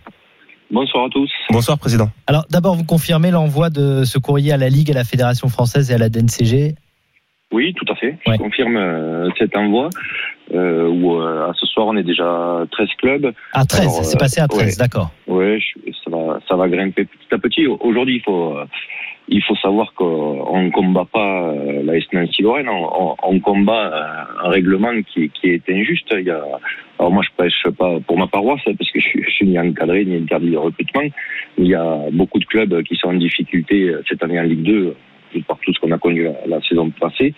Bonsoir à tous. Bonsoir, président. Alors, d'abord, vous confirmez l'envoi de ce courrier à la Ligue, à la Fédération française et à la DNCG Oui, tout à fait. Ouais. Je confirme euh, cet envoi. Euh, où euh, à ce soir on est déjà 13 clubs. À 13, Alors, c'est passé à 13, ouais. d'accord. Ouais, je- ça va, ça va grimper petit à petit. Aujourd'hui, il faut, euh, il faut savoir qu'on ne combat pas euh, la S Nancy Lorraine, on, combat euh, un règlement qui, est injuste. Il y a, alors moi, je prêche pas pour ma paroisse parce que je, je suis ni encadré ni interdit de recrutement. Il y a beaucoup de clubs qui sont en difficulté euh, cette année en Ligue 2 par tout ce qu'on a connu la, saison passée,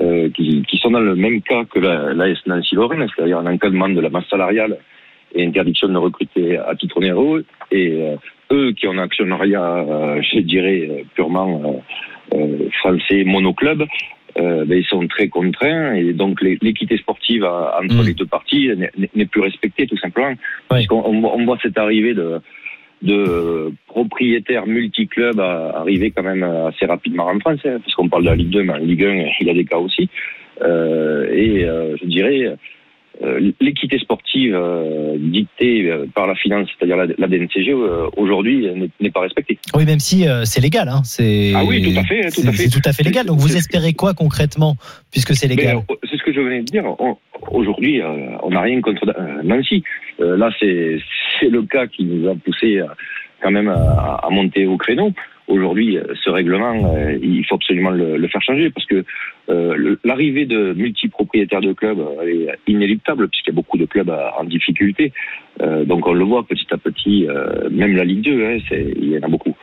euh, qui, sont dans le même cas que la, la Lorraine, c'est-à-dire un encadrement de la masse salariale et interdiction de recruter à titre onéreux. Et eux qui ont un actionnariat, euh, je dirais, euh, purement euh, euh, français monoclub, euh, ben, ils sont très contraints et donc l'équité sportive euh, entre Mm. les deux parties n'est- plus respectée tout simplement. Parce qu'on on, voit- on voit cette arrivée de de propriétaires multiclubs arriver quand même assez rapidement en France, hein, parce qu'on parle de la Ligue 2, mais en Ligue 1, il y a des cas aussi. Euh, et euh, je dirais, euh, l'équité sportive euh, dictée euh, par la finance, c'est-à-dire la, la DNCG, euh, aujourd'hui n'est- pas respectée. Oui, même si euh, c'est légal. Hein, c'est Ah oui, tout à fait, tout à fait. C'est tout à fait légal. Donc vous espérez quoi concrètement, puisque c'est légal? Mais, euh, c'est ce que je venais de dire. Aujourd'hui, euh, on n'a rien contre euh, Nancy. Euh, là, c'est c'est le cas qui nous a poussé euh, quand même à, à monter au créneau. Aujourd'hui, euh, ce règlement, euh, il faut absolument le, faire changer parce que euh, l'arrivée de multipropriétaires de clubs est inéluctable puisqu'il y a beaucoup de clubs en difficulté. Donc on le voit petit à petit, même la Ligue 2, hein, il y en a beaucoup.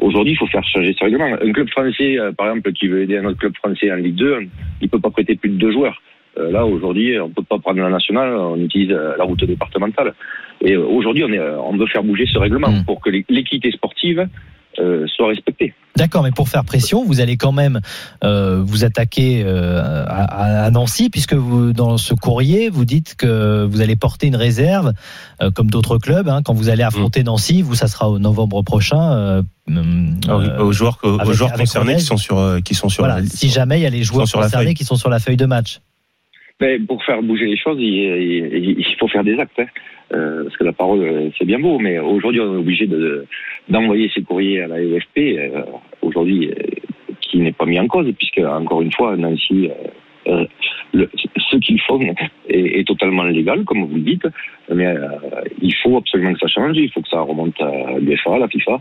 Aujourd'hui, il faut faire changer ce règlement. Un club français, par exemple, qui veut aider un autre club français en Ligue 2, il peut pas prêter plus de deux joueurs. Euh, là, aujourd'hui, on peut pas prendre la nationale, on utilise euh, la route départementale. Et euh, aujourd'hui, on, est, on veut faire bouger ce règlement Mm. pour que l'é- l'équité sportive euh, soit respectée. D'accord, mais pour faire pression, vous allez quand même euh, vous attaquer euh, à, à Nancy, puisque vous, dans ce courrier, vous dites que vous allez porter une réserve, euh, comme d'autres clubs. hein, quand vous allez affronter Nancy, vous, ça sera au novembre prochain. aux joueurs, aux avec- joueurs avec concernés Rodez. qui sont sur, euh, qui sont sur voilà, la- si jamais il y a les joueurs concernés qui sont sur la feuille de match. Mais pour faire bouger les choses, il, faut faire des actes. hein. Euh, parce que la parole, euh, c'est bien beau, mais aujourd'hui, on est obligé de- d'envoyer ces courriers à la EFP, euh, aujourd'hui, qui n'est pas mis en cause, puisque, encore une fois, Nancy, ce qu'ils font est, est totalement légal, comme vous le dites, mais il faut absolument que ça change, il faut que ça remonte à l'UEFA, à la FIFA.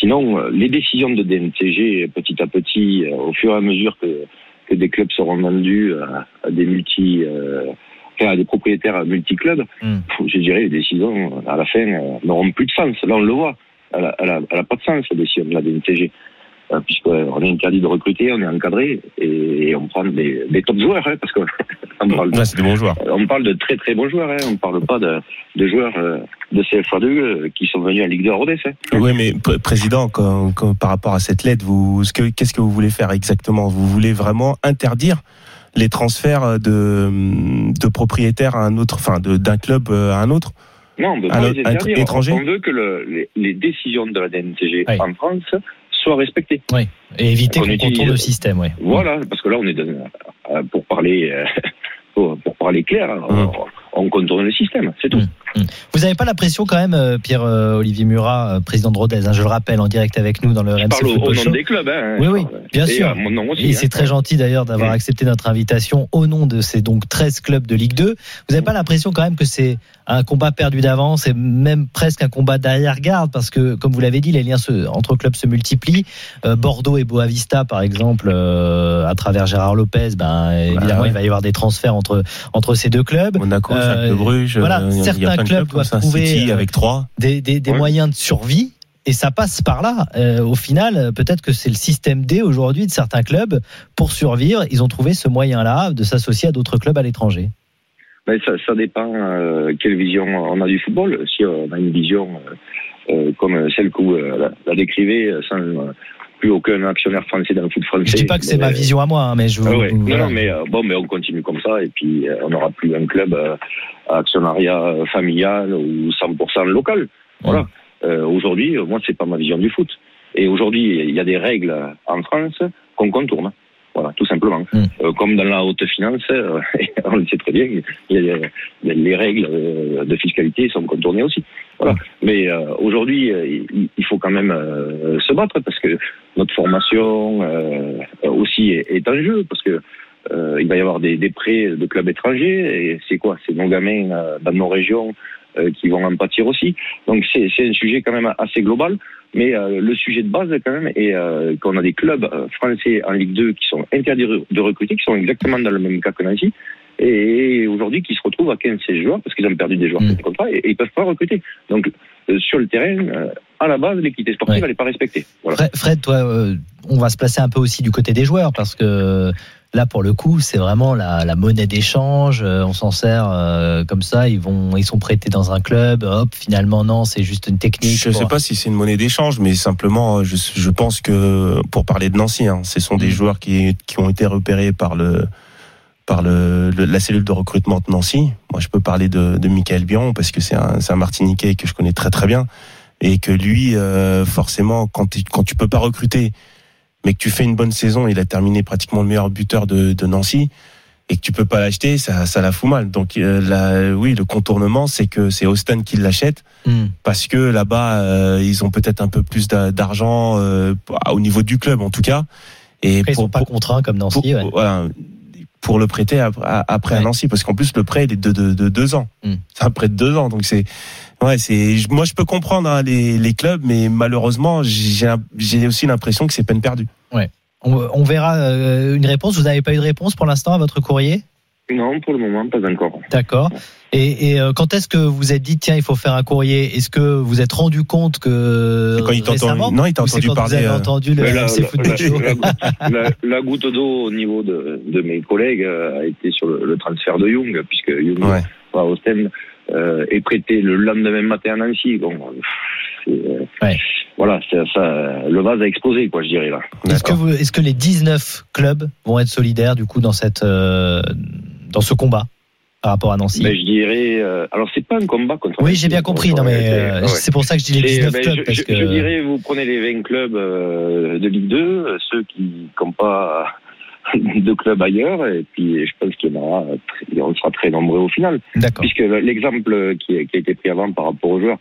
Sinon, les décisions de DNCG, petit à petit, au fur et à mesure que que des clubs seront vendus à, à des multi, euh, enfin, à des propriétaires multi-clubs, Mm. je dirais les décisions à la fin euh, n'auront plus de sens. Là, on le voit. Elle n'a pas de sens, la décision de la DNCG. Euh, Puisqu'on est interdit de recruter, on est encadré et on prend des, des top joueurs, hein, parce qu'on on parle, de- Ouais, bons joueurs. on parle de très très bons joueurs, hein, on ne parle pas de, de joueurs euh, de CFA2 euh, qui sont venus en Ligue 2 à Rodez. hein. Oui, mais pr- président, quand- quand- par rapport à cette lettre, vous, ce que- qu'est-ce que vous voulez faire exactement? Vous voulez vraiment interdire les transferts de, de propriétaires à un autre, enfin, d'un club euh, à un autre? Non, on ne veut Un pas autre- les un interdire. étranger? On veut que le- les, les décisions de la DNCG Oui. en France soient respectées. Et éviter Qu'on contourne le système, ouais. Voilà, parce que là, on est dans, euh, pour parler euh, pour, pour parler clair, on, on contourne le système, c'est tout. Mm. Vous n'avez pas l'impression quand même, euh, Pierre-Olivier Murat, euh, président de Rodez, hein, je le rappelle, en direct avec nous dans le Je RMC parle au, nom Show. des clubs. Hein, Oui, oui, bien Et sûr. à mon nom aussi. Et hein. c'est très gentil d'ailleurs d'avoir Mm. accepté notre invitation au nom de ces donc 13 clubs de Ligue 2. Vous n'avez pas l'impression quand même que c'est un combat perdu d'avance et même presque un combat d'arrière-garde parce que, comme vous l'avez dit, les liens se- entre clubs se multiplient. Euh, Bordeaux et Boavista, par exemple, euh, à travers Gérard Lopez, ben, évidemment, ouais. il va y avoir des transferts entre, entre ces deux clubs. Monaco, Euh, De Bruges, voilà, euh, il y a certains clubs doivent ça, trouver, City euh, avec trois. des, des, des Ouais. moyens de survie. Et ça passe par là. Euh, au final, euh, peut-être que c'est le système D aujourd'hui de certains clubs pour survivre. Ils ont trouvé ce moyen-là de s'associer à d'autres clubs à l'étranger. Mais ça, ça dépend euh, quelle vision on a du football. Si on a une vision euh, euh, comme celle que vous euh, la, la décrivez, euh, sans euh, plus aucun actionnaire français dans le foot français. Je dis pas que c'est mais- ma vision à moi, hein, mais je vous. Ah ouais. Non, voilà. non, mais euh, bon, mais on continue comme ça et puis euh, on n'aura plus un club euh, à actionnariat familial ou 100% local. Voilà. Euh, aujourd'hui, moi, c'est pas ma vision du foot. Et aujourd'hui, il y a des règles en France qu'on contourne. Voilà, tout simplement. Mm. Euh, comme dans la haute finance, euh, on le sait très bien, y a les, règles de fiscalité sont contournées aussi. Voilà. Mais euh, aujourd'hui, il, il faut quand même se battre parce que notre formation euh, aussi est, en jeu parce que euh, il va y avoir des, des prêts de clubs étrangers et c'est quoi? C'est nos gamins euh, dans nos régions euh, qui vont en pâtir aussi. Donc c'est un sujet quand même assez global, mais euh, le sujet de base quand même est euh, qu'on a des clubs français en Ligue 2 qui sont interdits de recruter, qui sont exactement dans le même cas que Nancy, et aujourd'hui qui se retrouvent à 15-16 joueurs parce qu'ils ont perdu des joueurs Mm. de contrat et, et ils peuvent pas recruter. Donc euh, sur le terrain, euh, à la base, l'équité sportive Ouais. elle n'est pas respectée. Voilà. Fred, Fred, toi, euh, on va se placer un peu aussi du côté des joueurs parce que là, pour le coup, c'est vraiment la, la monnaie d'échange. euh, On s'en sert euh, comme ça. Ils vont, ils sont prêtés dans un club. Hop, finalement, non, c'est juste une technique. Je ne sais pas si c'est une monnaie d'échange, mais simplement, je, je pense que pour parler de Nancy, hein, ce sont des Mm. joueurs qui, qui ont été repérés par le par le, le- la cellule de recrutement de Nancy. Moi, je peux parler de, de Michael Biron parce que c'est un, un Martiniquais que je connais très très bien et que lui, euh, forcément, quand tu, quand tu peux pas recruter, mais que tu fais une bonne saison, il a terminé pratiquement le meilleur buteur de, de Nancy et que tu peux pas l'acheter, ça, ça la fout mal. Donc euh, là, oui, le contournement, c'est que c'est Austin qui l'achète Hmm. parce que là-bas euh, ils ont peut-être un peu plus d'a- d'argent euh, au niveau du club en tout cas et Après, ils sont pas contraints comme pour, Nancy. ouais. voilà, pour le prêter après à Ouais. Nancy parce qu'en plus le prêt il est de, de, de deux ans Mm. c'est un prêt de deux ans donc c'est ouais c'est moi je peux comprendre hein, les, les clubs mais malheureusement j'ai aussi l'impression que c'est peine perdue On, on verra euh, une réponse. Vous n'avez pas eu de réponse pour l'instant à votre courrier? Non, pour le moment, pas encore. D'accord. Et, et, euh, quand est-ce que vous êtes dit tiens il faut faire un courrier? Est-ce que vous êtes rendu compte que quand il t'a récemment, entendu, non, il t'a entendu quand parler. Vous avez euh, entendu le la, la- goutte d'eau au niveau de, de mes collègues euh, a été sur le, le transfert de Young, puisque Young Ouais. euh, est prêté le lendemain matin à Nancy. Bon, c'est, euh, Ouais. Voilà, ça, ça- le vase a explosé, quoi, je dirais là. Est-ce que, D'accord. vous, est-ce que les 19 clubs vont être solidaires du coup dans cette euh, dans ce combat? Par rapport à Nancy Mais je dirais, euh, alors c'est pas un combat contre. Oui j'ai bien compris non mais euh, Ouais. c'est pour ça que je dis les Et, 19 ben, clubs je, parce je- que je dirais, vous prenez les 20 clubs euh, de Ligue 2, euh, ceux qui n'ont pas de club ailleurs, et puis je pense qu'il y en aura, on sera très nombreux au final. d'accord. Puisque l'exemple qui, a- qui a été pris avant par rapport aux joueurs,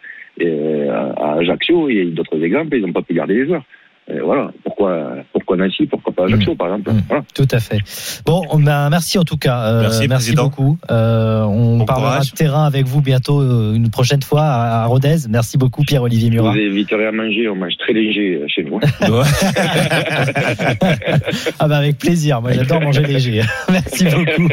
à Ajaccio, il y a eu d'autres exemples, ils n'ont pas pu garder les joueurs. Et voilà, pourquoi, pourquoi Nancy, pourquoi pas Ajaccio, par exemple. Mm. Voilà. Tout à fait. Bon, ben, merci en tout cas. Euh, Merci, président. beaucoup. Euh, on Bon parlera courage. de terrain avec vous bientôt euh, une prochaine fois à, à Rodez. Merci beaucoup Pierre-Olivier Je vous Murat. inviterai à manger, on mange très léger chez nous. ah bah avec plaisir. Moi j'adore manger léger. merci beaucoup.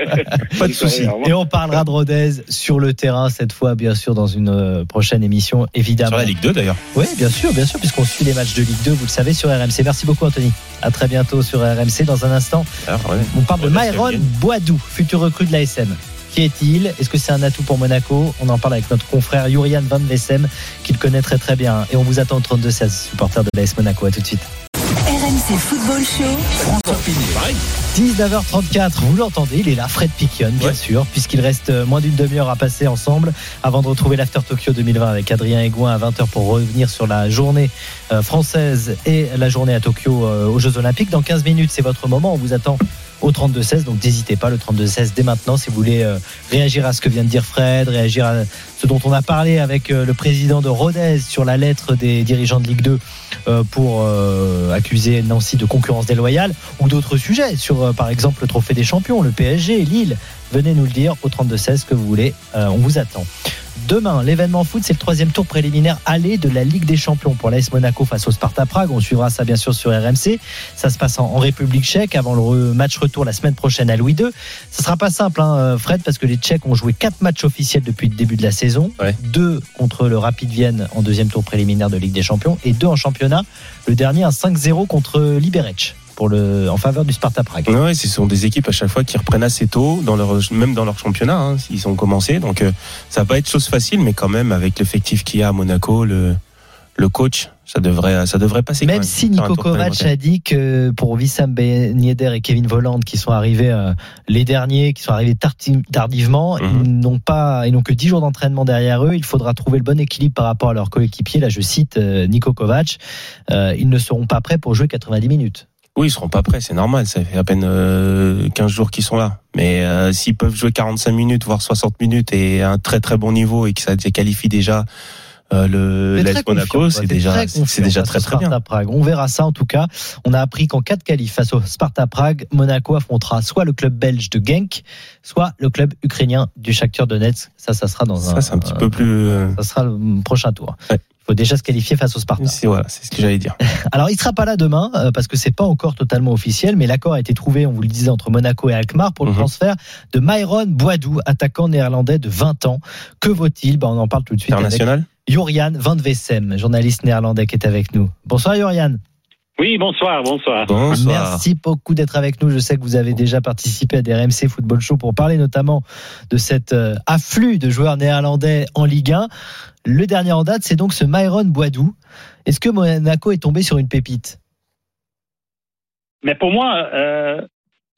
Pas de souci. Et on parlera de Rodez sur le terrain cette fois, bien sûr, dans une prochaine émission, évidemment. Sur la Ligue 2 d'ailleurs. Oui, bien sûr, bien sûr, puisqu'on suit les matchs de Ligue 2, vous le savez, sur RMC. Merci beaucoup, Anthony. À très bientôt sur RMC. Dans un instant, ouais. on parle de Myron. Boadou, futur recrue de l'ASM. Qui est-il? Est-ce que c'est un atout pour Monaco? On en parle avec notre confrère Jurian Van Vessem, qui le connaît très très bien. Et on vous attend au 32-16, supporter de l'AS Monaco. À tout de suite. RMC Football Show. 19h34, vous l'entendez, il est là, Fred Piquion, bien Ouais. sûr, puisqu'il reste euh, moins d'une demi-heure à passer ensemble avant de retrouver l'After Tokyo 2020 avec Adrien Aigouin à 20h pour revenir sur la journée euh, française et la journée à Tokyo euh, aux Jeux Olympiques. Dans 15 minutes, c'est votre moment, on vous attend au 32-16, donc n'hésitez pas, le 32-16 dès maintenant, si vous voulez euh, réagir à ce que vient de dire Fred, réagir à ce dont on a parlé avec euh, le président de Rodez sur la lettre des dirigeants de Ligue 2 euh, pour accuser Nancy de concurrence déloyale ou d'autres sujets sur par exemple le trophée des champions, le PSG, Lille. Venez nous le dire au 32-16 ce que vous voulez, on vous attend. Demain, l'événement foot, c'est le troisième tour préliminaire aller de la Ligue des Champions pour l'AS Monaco face au Sparta Prague. On suivra ça bien sûr sur RMC. Ça se passe en, République tchèque avant le match retour la semaine prochaine à Louis II. Ce sera pas simple, hein, euh, Fred, parce que les Tchèques ont joué quatre matchs officiels depuis le début de la saison. Ouais. Deux contre le Rapid Vienne en deuxième tour préliminaire de Ligue des Champions et deux en championnat. Le dernier, un 5-0 contre Liberec pour le, en faveur du Sparta Prague. Ouais, ce sont des équipes à chaque fois qui reprennent assez tôt, dans leur, même dans leur championnat, hein, ils ont commencé. Donc, euh, ça va pas être chose facile, mais quand même, avec l'effectif qu'il y a à Monaco, le, le coach, ça devrait, ça devrait passer. quand Même si Nico Kovac a dit que pour Wissam Ben Yedder et Kevin Voland qui sont arrivés euh, les derniers, qui sont arrivés tardi- tardivement, Mhm. ils n'ont pas, ils n'ont que 10 jours d'entraînement derrière eux. Il faudra trouver le bon équilibre par rapport à leurs coéquipiers. Là, je cite euh, Nico Kovac. Euh, ils ne seront pas prêts pour jouer 90 minutes. Oui, ils seront pas prêts, c'est normal. Ça fait à peine euh, 15 jours qu'ils sont là. Mais euh, s'ils peuvent jouer 45 minutes, voire 60 minutes et à un très très bon niveau et que ça qualifie déjà euh, le l'AS Monaco, c'est déjà très c'est déjà très très bien. Prague. On verra ça en tout cas. On a appris qu'en cas de qualif face au Sparta Prague, Monaco affrontera soit le club belge de Genk, soit le club ukrainien du Shakhtar Donetsk. Ça, ça sera dans un. Ça c'est un petit peu plus. euh, Ça sera le prochain tour. Ouais. Il faut déjà se qualifier face au Sparta. c'est voilà, c'est ce que j'allais dire. Alors, il sera pas là demain euh, parce que c'est pas encore totalement officiel, mais l'accord a été trouvé, on vous le disait, entre Monaco et Alkmaar pour le Mhm. transfert de Myron Boadou, attaquant néerlandais de 20 ans. Que vaut-il? Ben, On en parle tout de suite International? Jorian Van Vessem, journaliste néerlandais qui est avec nous. Bonsoir Jorian. Oui, bonsoir, bonsoir. Bonsoir. Merci beaucoup d'être avec nous. Je sais que vous avez déjà participé à des RMC Football Show pour parler notamment de cet euh, afflux de joueurs néerlandais en Ligue 1. Le dernier en date, c'est donc ce Myron Boadou. Est-ce que Monaco est tombé sur une pépite? Mais pour moi, euh,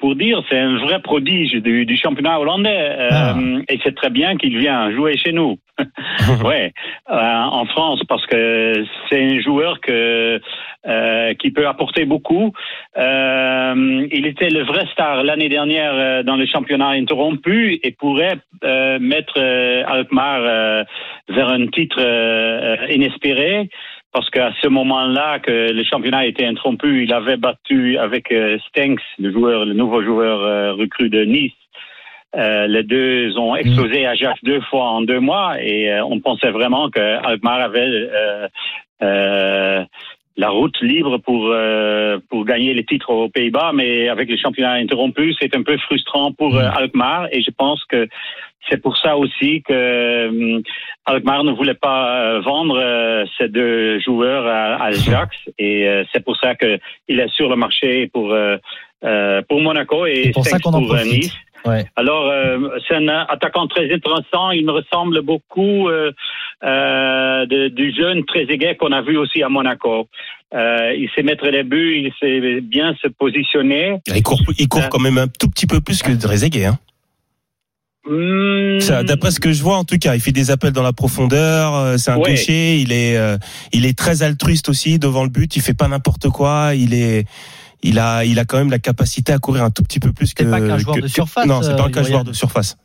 pour dire, c'est un vrai prodige du, du championnat hollandais. euh, Ah. Et c'est très bien qu'il vient jouer chez nous. ouais, euh, en France, parce que c'est un joueur que euh, qui peut apporter beaucoup. Il était le vrai star l'année dernière dans le championnat interrompu et pourrait mettre Alkmaar vers un titre inespéré. Parce qu'à ce moment-là, que le championnat était interrompu, il avait battu avec euh, Stenks, le joueur, le nouveau joueur euh, recru de Nice. Euh, les deux ont explosé Ajax deux fois en deux mois et euh, on pensait vraiment que Alkmaar avait euh, la route libre pour pour gagner les titres aux Pays-Bas, mais avec le championnat interrompu, c'est un peu frustrant pour euh, Alkmaar et je pense que c'est pour ça aussi que euh, Alkmaar ne voulait pas euh, vendre euh, ces deux joueurs à, à Ajax et euh, c'est pour ça que il est sur le marché pour euh, euh, pour Monaco et C'est pour ça qu'on en profite. Nice. Ouais. Alors, euh, c'est un attaquant très intéressant. Il me ressemble beaucoup euh, euh, de- du jeune Trezeguet qu'on a vu aussi à Monaco. Euh, il sait mettre les buts, il sait bien se positionner. Il court, il court Euh. quand même un tout petit peu plus que Trezeguet. Hein. Hmm, Ça, D'après ce que je vois, en tout cas, il fait des appels dans la profondeur. euh, C'est un Ouais. gaucher. Il est, euh, il est très altruiste aussi devant le but. Il fait pas n'importe quoi. Il est, il a, il a quand même la capacité à courir un tout petit peu plus que. C'est pas qu'un joueur que- de que- surface, Non, c'est pas euh, qu'un joueur de surface.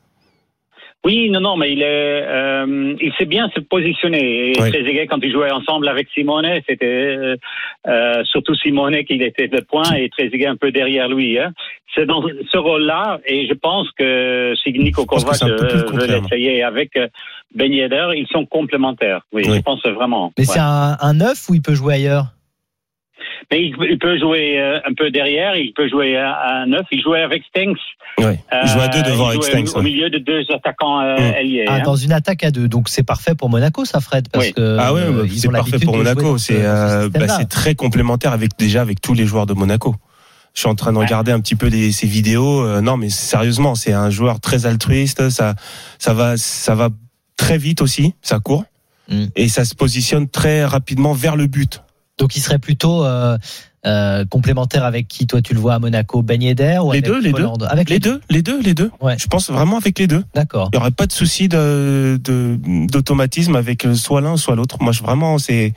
Oui, non, non, mais il est, euh, il sait bien se positionner. Et. Trezeguet, quand il jouait ensemble avec Simone, c'était euh, euh, surtout Simone qui était de point et Trezeguet un peu derrière lui. Hein. C'est dans ce rôle-là, et je pense que si Nico Kovac euh, veut l'essayer avec euh, Ben Yedder, ils sont complémentaires. Oui, Oui. je pense vraiment. Mais Ouais. c'est un, un neuf ou il peut jouer ailleurs? Mais il, il peut jouer euh, un peu derrière, il peut jouer à, à neuf. Il jouait avec Stengs. Ouais. Il joue à deux Euh, devant il avec jouait Stengs. Au ouais. milieu de deux attaquants euh, Mm. ailiers. Ah, hein. dans une attaque à deux. Donc c'est parfait pour Monaco, ça, Fred. Parce Oui. que, Ah ouais, bah, ils c'est parfait pour Monaco. C'est ce bah, c'est très complémentaire avec déjà avec tous les joueurs de Monaco. Je suis en train de Ouais. regarder un petit peu les, ces vidéos. Euh, non, mais sérieusement, c'est un joueur très altruiste. Ça, ça va, ça va très vite aussi. Ça court Mm. et ça se positionne très rapidement vers le but. Donc il serait plutôt euh, euh, complémentaire avec qui Toi, tu le vois à Monaco? Ben Yedder ou Les avec deux, les deux. Avec Les deux, les deux, les deux. Ouais. Je pense vraiment avec les deux. D'accord. Il y aurait pas de souci de d'automatisme avec euh, soit l'un soit l'autre. Moi, je vraiment, c'est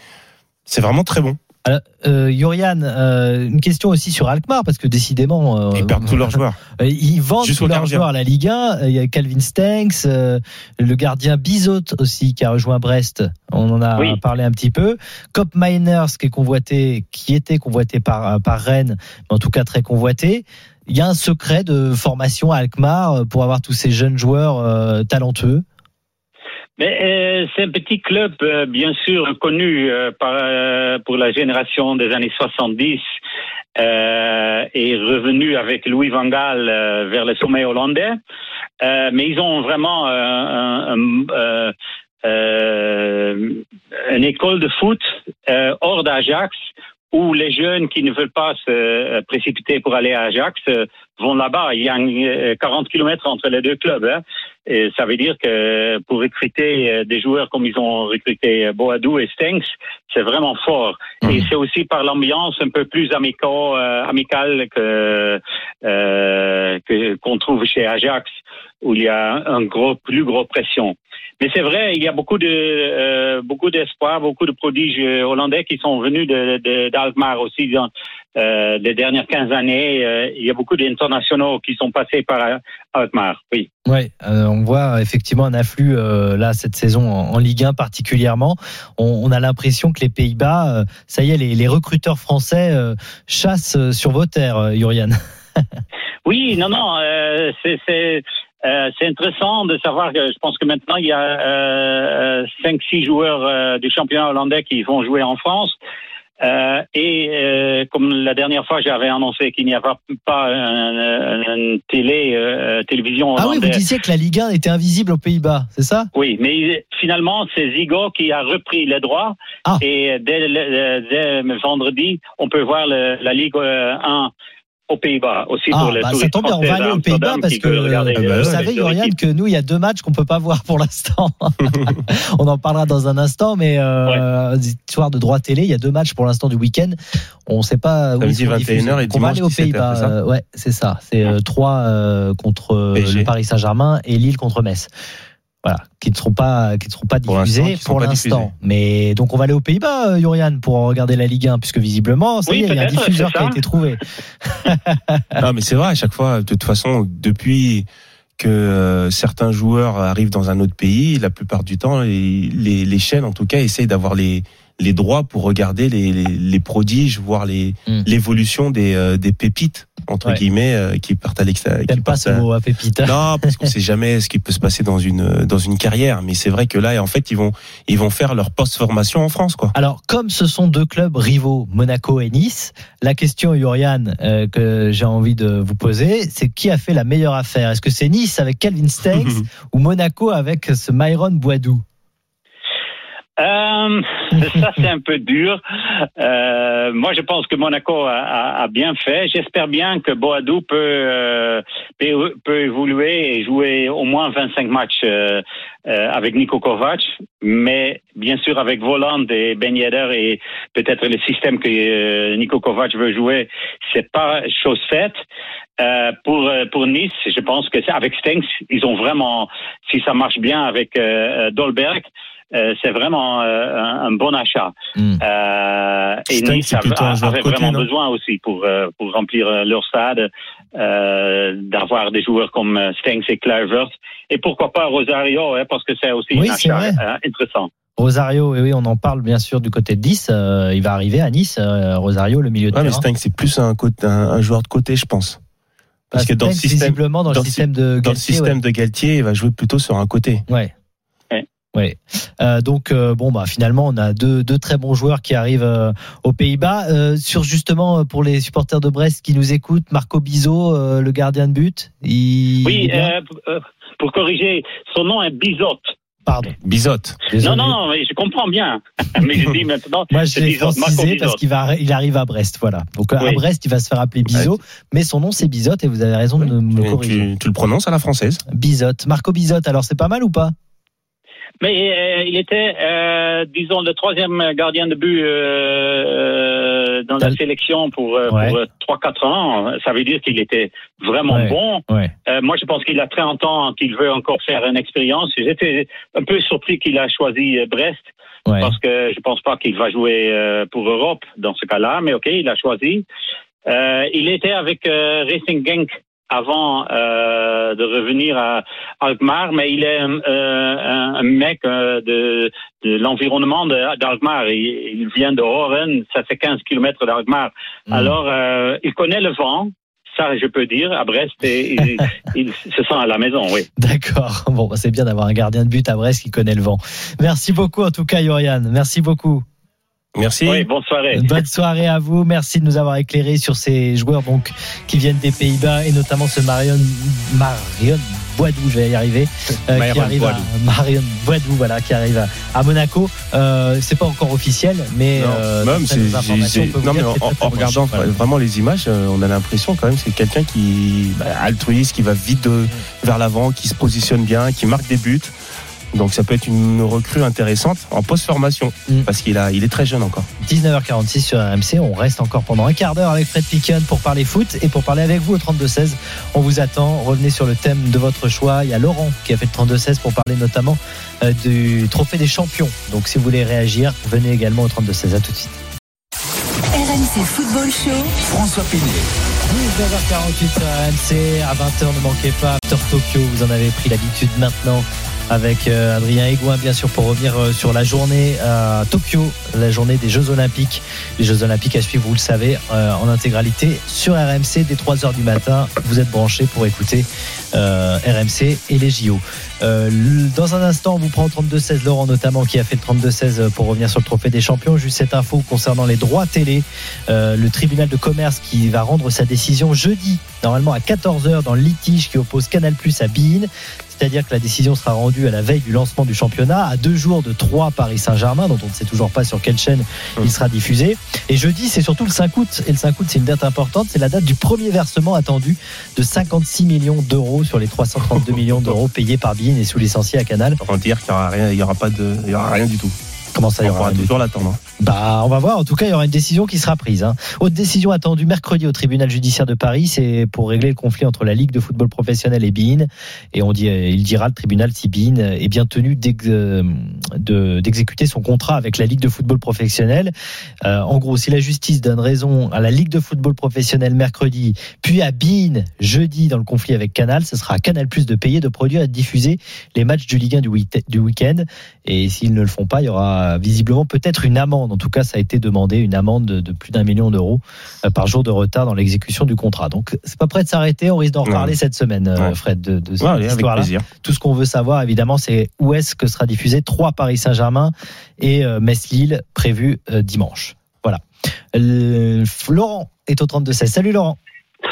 c'est vraiment très bon. Alors, euh, Yorian, euh, une question aussi sur Alkmaar, parce que décidément, euh, Ils perdent tous leurs joueurs. euh, ils vendent tous leurs joueurs à la Ligue 1. Il y a Calvin Stengs, euh, le gardien Bizot aussi, qui a rejoint Brest. On en a Oui. parlé un petit peu. Cop Miners, qui est convoité, qui était convoité par, par Rennes, mais en tout cas très convoité. Il y a un secret de formation à Alkmaar euh, pour avoir tous ces jeunes joueurs euh, talentueux. Mais euh, c'est un petit club, euh, bien sûr, connu euh, par, euh, pour la génération des années 70 euh, et revenu avec Louis Van Gaal euh, vers le sommet hollandais. Mais ils ont vraiment un, un, une école de foot hors d'Ajax où les jeunes qui ne veulent pas se euh, précipiter pour aller à Ajax euh, vont là-bas. Il y a euh, 40 kilomètres entre les deux clubs. Hein. Et ça veut dire que pour recruter euh, des joueurs comme ils ont recruté euh, Boadou et Stengs, c'est vraiment fort. Et c'est aussi par l'ambiance un peu plus amico, euh, amicale que euh, que- qu'on trouve chez Ajax, où il y a un gros, plus gros pression. Mais c'est vrai, il y a beaucoup de euh, beaucoup d'espoir, beaucoup de prodiges euh, hollandais qui sont venus de, d'Alkmaar aussi dans euh, les dernières 15 années. Euh, il y a beaucoup d'internationaux qui sont passés par Alkmaar. Oui. Euh, on voit effectivement un afflux là cette saison en, en Ligue 1 particulièrement. On, on a l'impression que les Pays-Bas, ça y est, les, les recruteurs français chassent sur vos terres, Yorian. Oui, non, non, c'est euh, c'est intéressant de savoir que je pense que maintenant il y a euh, cinq six joueurs euh, du championnat hollandais qui vont jouer en France. Euh, et euh, comme la dernière fois, j'avais annoncé qu'il n'y avait pas une télé euh, télévision Ah oui, hollandaise. vous disiez que la Ligue 1 était invisible aux Pays-Bas, c'est ça? Oui, mais finalement, c'est Zigo qui a repris les droits. Ah. Et dès, dès vendredi, on peut voir le- la Ligue euh, 1 aux Pays-Bas. Aussi Ah, pour les bah, ça tombe bien, on va aller aux Pays-Bas parce que regarder bah le- vous savez, Yorian, que nous, il y a deux matchs qu'on peut pas voir pour l'instant. on en parlera dans un instant, mais euh, histoire de droit télé, il y a deux matchs pour l'instant du week-end. On ne sait pas où Samedi ils sont 21h diffusés. et on va aller aux 17h, Pays-Bas. c'est ça euh, ouais, c'est ça. C'est euh, 3 contre euh, le Paris Saint-Germain et Lille contre Metz. Voilà, qui ne seront pas qui ne seront pas Pour l'instant, diffusés pour pas l'instant. diffusés. Mais donc on va aller aux Pays-Bas, euh, Yorian, pour regarder la Ligue 1, puisque visiblement, ça Oui, y est, il y a un diffuseur qui a été trouvé. Non, mais c'est vrai, à chaque fois, de toute façon, depuis que euh, certains joueurs arrivent dans un autre pays, la plupart du temps, les, les, les chaînes, en tout cas, essayent d'avoir les, les droits pour regarder les, les, les prodiges, voir les, Mm. l'évolution des, euh, des pépites entre Ouais. guillemets euh, qui partent à l'extérieur. T'aimes pas ce à- mot à Pépita Non, parce qu'on sait jamais ce qui peut se passer dans une dans une carrière. Mais c'est vrai que là, en fait, ils vont ils vont faire leur post formation en France, quoi. Alors, comme ce sont deux clubs rivaux, Monaco et Nice, la question, Yorian, euh, que j'ai envie de vous poser, c'est qui a fait la meilleure affaire? Est-ce que c'est Nice avec Calvin Stengs ou Monaco avec ce Myron Boidou Euh, ça, c'est un peu dur. Euh, moi, je pense que Monaco a, a- a bien fait. J'espère bien que Boadou peut, euh, peut, évoluer et jouer au moins 25 matchs euh, euh, avec Niko Kovac, mais bien sûr avec Voland et Ben Yedder et peut-être le système que Niko Kovac veut jouer, c'est pas chose faite. Euh, pour pour Nice, je pense que avec Stengs, ils ont vraiment, si ça marche bien avec euh, Dolberg, euh, c'est vraiment euh, un, un bon achat. Hmm. Euh, et Nice avait, vraiment besoin aussi pour euh, pour remplir leur stade euh, d'avoir des joueurs comme Stengs et Kluivert et pourquoi pas Rosario hein, parce que c'est aussi Oui, un achat euh, intéressant. Rosario, et oui, on en parle bien sûr du côté de Nice. euh, il va arriver à Nice, euh, Rosario, le milieu de Ouais, mais terrain. Stengs, c'est plus un, côté- un, un joueur de côté, je pense. Parce que dans le Stengs, système, visiblement, dans, le dans le système de dans le système de Galtier, il va jouer plutôt sur un côté. Ouais. Ouais. Ouais. Euh, donc euh, bon bah finalement on a deux, deux très bons joueurs qui arrivent euh, aux Pays-Bas Euh, sur justement pour les supporters de Brest qui nous écoutent Marco Bizot euh, le gardien de but il Oui, pour corriger, son nom est Bizotte. pardon Bizotte. désolé. Non, non, non, mais je comprends bien. mais je dis maintenant, moi je l'ai francisé parce qu'il va il arrive à Brest voilà donc à Oui. Brest il va se faire appeler Bizot mais son nom c'est Bizot et vous avez raison de me corriger tu- tu le prononces à la française? Bizot Marco Bizot alors c'est pas mal ou pas? Mais euh, il était, euh, disons, le troisième gardien de but euh, dans la sélection pour, Ouais. pour euh, 3-4 ans. Ça veut dire qu'il était vraiment Ouais. bon. ouais Euh, moi, je pense qu'il a 30 ans, qu'il veut encore faire une expérience. J'étais un peu surpris qu'il a choisi Brest ouais parce que je pense pas qu'il va jouer euh, pour Europe dans ce cas-là. Mais ok, il a choisi. Euh, il était avec euh, Racing Genk avant euh, de revenir à Alkmaar, mais il est euh, un, mec euh, de, de l'environnement d'Alkmaar. Il, il vient de Horen, ça fait 15 kilomètres d'Alkmaar. Hmm. Alors, il connaît le vent, ça je peux dire, à Brest, et il, il se sent à la maison, oui. D'accord. Bon, bah, c'est bien d'avoir un gardien de but à Brest qui connaît le vent. Merci beaucoup en tout cas, Yorian. Merci beaucoup. Merci. Oui, bonne soirée. Bonne soirée à vous. Merci de nous avoir éclairé sur ces joueurs donc qui viennent des Pays-Bas et notamment ce Marion Marion Boidou, je vais y arriver, euh, qui arrive Boidou. à Marion Boidou, voilà, qui arrive à, à Monaco. Euh, c'est pas encore officiel, mais Non, euh, même, c'est- c'est- non, mais que en, regardant Voilà. vraiment les images, euh, on a l'impression quand même c'est quelqu'un qui bah, altruiste, qui va vite de- vers l'avant, qui se positionne bien, qui marque des buts. Donc ça peut être une recrue intéressante en post-formation Mm. parce qu'il a, il est très jeune encore. 19h46 sur RMC. On reste encore pendant un quart d'heure avec Fred Picken pour parler foot et pour parler avec vous au 32-16. On vous attend. Revenez sur le thème de votre choix. Il y a Laurent qui a fait le 32-16 pour parler notamment euh, du trophée des champions. Donc si vous voulez réagir, venez également au 32-16. À tout de suite. RMC Football Show. François Pinault. 19h48 sur RMC. À 20h, ne manquez pas After Tokyo. Vous en avez pris l'habitude maintenant avec euh, Adrien Aigouin, bien sûr, pour revenir euh, sur la journée à Tokyo, la journée des Jeux Olympiques. Les Jeux Olympiques à suivre, vous le savez, euh, en intégralité sur RMC dès 3h du matin. Vous êtes branchés pour écouter RMC et les JO. Dans un instant, on vous prend au 32-16, Laurent notamment, qui a fait le 32-16 pour revenir sur le trophée des champions. Juste cette info concernant les droits télé. Le tribunal de commerce qui va rendre sa décision jeudi, normalement à 14h, dans le litige qui oppose Canal Plus à Bein. C'est-à-dire que la décision sera rendue à la veille du lancement du championnat, à deux jours de 3 Paris Saint-Germain, dont on ne sait toujours pas sur quelle chaîne il sera diffusé. Et jeudi, c'est surtout le 5 août. Et le 5 août, c'est une date importante. C'est la date du premier versement attendu de 56 millions d'euros sur les 332 millions d'euros payés par Bein et sous licenciés à Canal. Pour dire qu'il y aura aura pas de, il y aura rien du tout. Comment ça, il y on aura pourra rien du toujours l'attendre. Bah, on va voir. En tout cas, il y aura une décision qui sera prise. Hein. Autre décision attendue mercredi au tribunal judiciaire de Paris, c'est pour régler le conflit entre la Ligue de football professionnel et Bein. Et on dit, euh, il dira le tribunal si Bein est bien tenu euh, de- d'exécuter son contrat avec la Ligue de football professionnel. Euh, en gros, si la justice donne raison à la Ligue de football professionnel mercredi, puis à Bein jeudi dans le conflit avec Canal, ce sera à Canal Plus de payer, de produire et de diffuser les matchs du Ligue 1 du week- du week-end. Et s'ils ne le font pas, il y aura visiblement peut-être une amende. En tout cas, ça a été demandé une amende de, de plus d'un million d'euros euh, par jour de retard dans l'exécution du contrat. Donc, c'est pas prêt de s'arrêter. On risque d'en reparler Ouais. cette semaine, euh, Ouais. Fred, de, de Ouais, cette allez, avec histoire-là. plaisir. Tout ce qu'on veut savoir, évidemment, c'est où est-ce que sera diffusé trois Paris Saint-Germain et euh, Metz-Lille prévu euh, dimanche. Voilà. Euh, Laurent est au 32-16. Salut Laurent.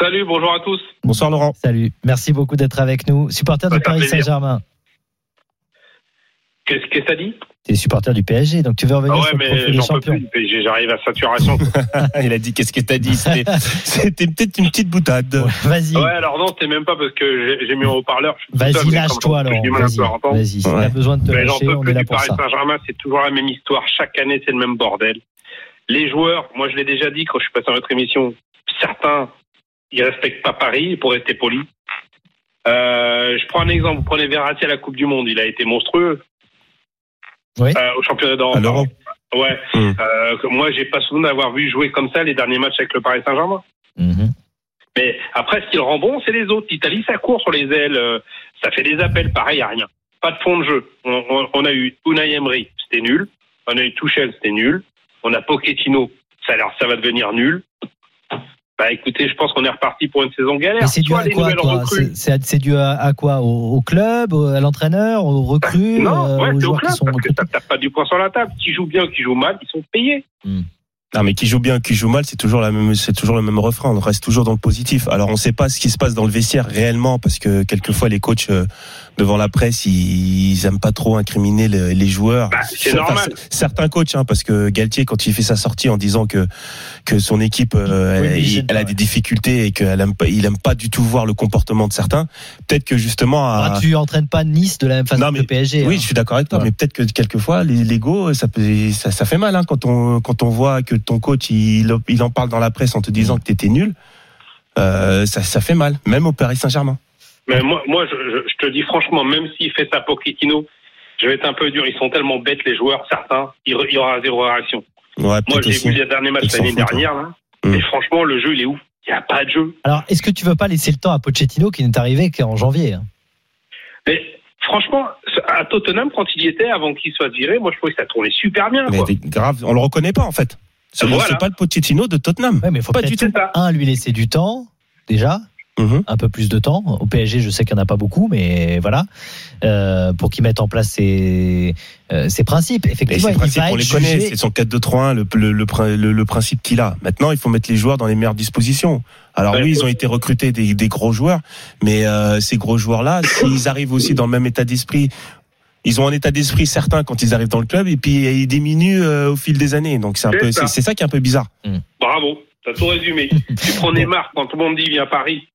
Salut, bonjour à tous. Bonsoir Laurent. Salut. Merci beaucoup d'être avec nous. Supporter de Paris. Saint-Germain. Qu'est-ce que ça dit? Tu es supporter du PSG, donc tu veux revenir Ah ouais, sur le trophée mais des j'en peux champions. plus. J'arrive à saturation. Il a dit qu'est-ce que t'as dit? C'était c'était peut-être une petite boutade. Ouais, Vas-y. ouais, alors non, c'était même pas parce que j'ai- j'ai mis en haut-parleur. Seul, Vas-y, lâche-toi, un Vas-y, vas-y. Si Ouais. t'as besoin de te Mais j'en lâcher, peux on est plus là du pour Paris ça. Saint-Germain, c'est toujours la même histoire. Chaque année, c'est le même bordel. Les joueurs, moi je l'ai déjà dit quand je suis passé dans votre émission, certains, ils respectent pas Paris, pour rester poli. Euh, je prends un exemple, vous prenez Verratti à la Coupe du Monde, il a été monstrueux. Oui. Euh, au championnat d'Europe. Ouais. Mm. Euh, moi, j'ai pas souvenir d'avoir vu jouer comme ça les derniers matchs avec le Paris Saint-Germain. Mhm. Mais après, ce qui le rend bon, c'est les autres. L'Italie, ça court sur les ailes, euh, ça fait des appels, pareil, à rien. Pas de fond de jeu. On, on- on a eu Unai Emery, c'était nul. On a eu Tuchel, c'était nul. On a Pochettino, ça a l'air, ça va devenir nul. Bah écoutez, je pense qu'on est reparti pour une saison galère. C'est dû à quoi. C'est- C'est c'est dû à, à quoi au, au club, au- à l'entraîneur, aux recrues, non, euh, ouais, aux c'est au club, qui sont parce que recrutés tape pas du poing sur la table. Qui joue bien, qui joue mal, ils sont payés. Non, mais qui joue bien, qui joue mal, c'est toujours la même, c'est toujours le même refrain. On reste toujours dans le positif. Alors, on ne sait pas ce qui se passe dans le vestiaire réellement, parce que quelquefois les coachs euh, devant la presse, ils, ils aiment pas trop incriminer le- les joueurs. Bah, c'est Enfin, normal. certains coachs, hein, parce que Galtier, quand il fait sa sortie en disant que que son équipe, euh, Oui, mais il elle, a des difficultés et qu'il aime pas, il aime pas du tout voir le comportement de certains. Peut-être que justement, à- Ah, tu entraînes pas Nice de la même façon Non, que mais- le PSG. oui, hein. je suis d'accord avec toi, Ouais. mais peut-être que quelquefois, les- l'ego, ça, peut- ça, ça fait mal hein, quand on quand on voit que ton coach il, il en parle dans la presse en te disant que t'étais nul. Euh, ça, ça fait mal, même au Paris Saint-Germain. Mais moi, moi je, je- je te dis franchement, même s'il fait ça Pochettino, je vais être un peu dur. Ils sont tellement bêtes, les joueurs, certains. Il y aura zéro réaction. Ouais, Moi, j'ai vu les derniers matchs l'année foutent, dernière, là. Mm. Et franchement, le jeu, il est où Il n'y a pas de jeu. Alors, est-ce que tu veux pas laisser le temps à Pochettino qui n'est arrivé qu'en janvier hein? Mais franchement, à Tottenham, quand il y était, avant qu'il soit viré, moi, je trouvais que ça tournait super bien. Mais Quoi. grave, on le reconnaît pas en fait. C'est Voilà. pas le Pochettino de Tottenham. Ouais, mais il faut Pas du tout. un lui laisser du temps déjà. Mhm. Un peu plus de temps. Au PSG, je sais qu'il n'y en a pas beaucoup, mais voilà, euh, pour qu'il mette en place ses, euh, ses principes. Effectivement, ces il principes, va on les connaît, jugé. c'est son 4-2-3-1, le, le, le, prin- le- le principe qu'il a. Maintenant, il faut mettre les joueurs dans les meilleures dispositions. Alors oui, ils ont été recrutés des, des gros joueurs, mais euh, ces gros joueurs-là, s'ils arrivent aussi dans le même état d'esprit, ils ont un état d'esprit certain quand ils arrivent dans le club, et puis ils diminuent euh, au fil des années. Donc c'est un C'est peu, ça. c'est c'est ça qui est un peu bizarre. Bravo, t'as tout résumé. tu prends Neymar, quand tout le monde dit viens à Paris,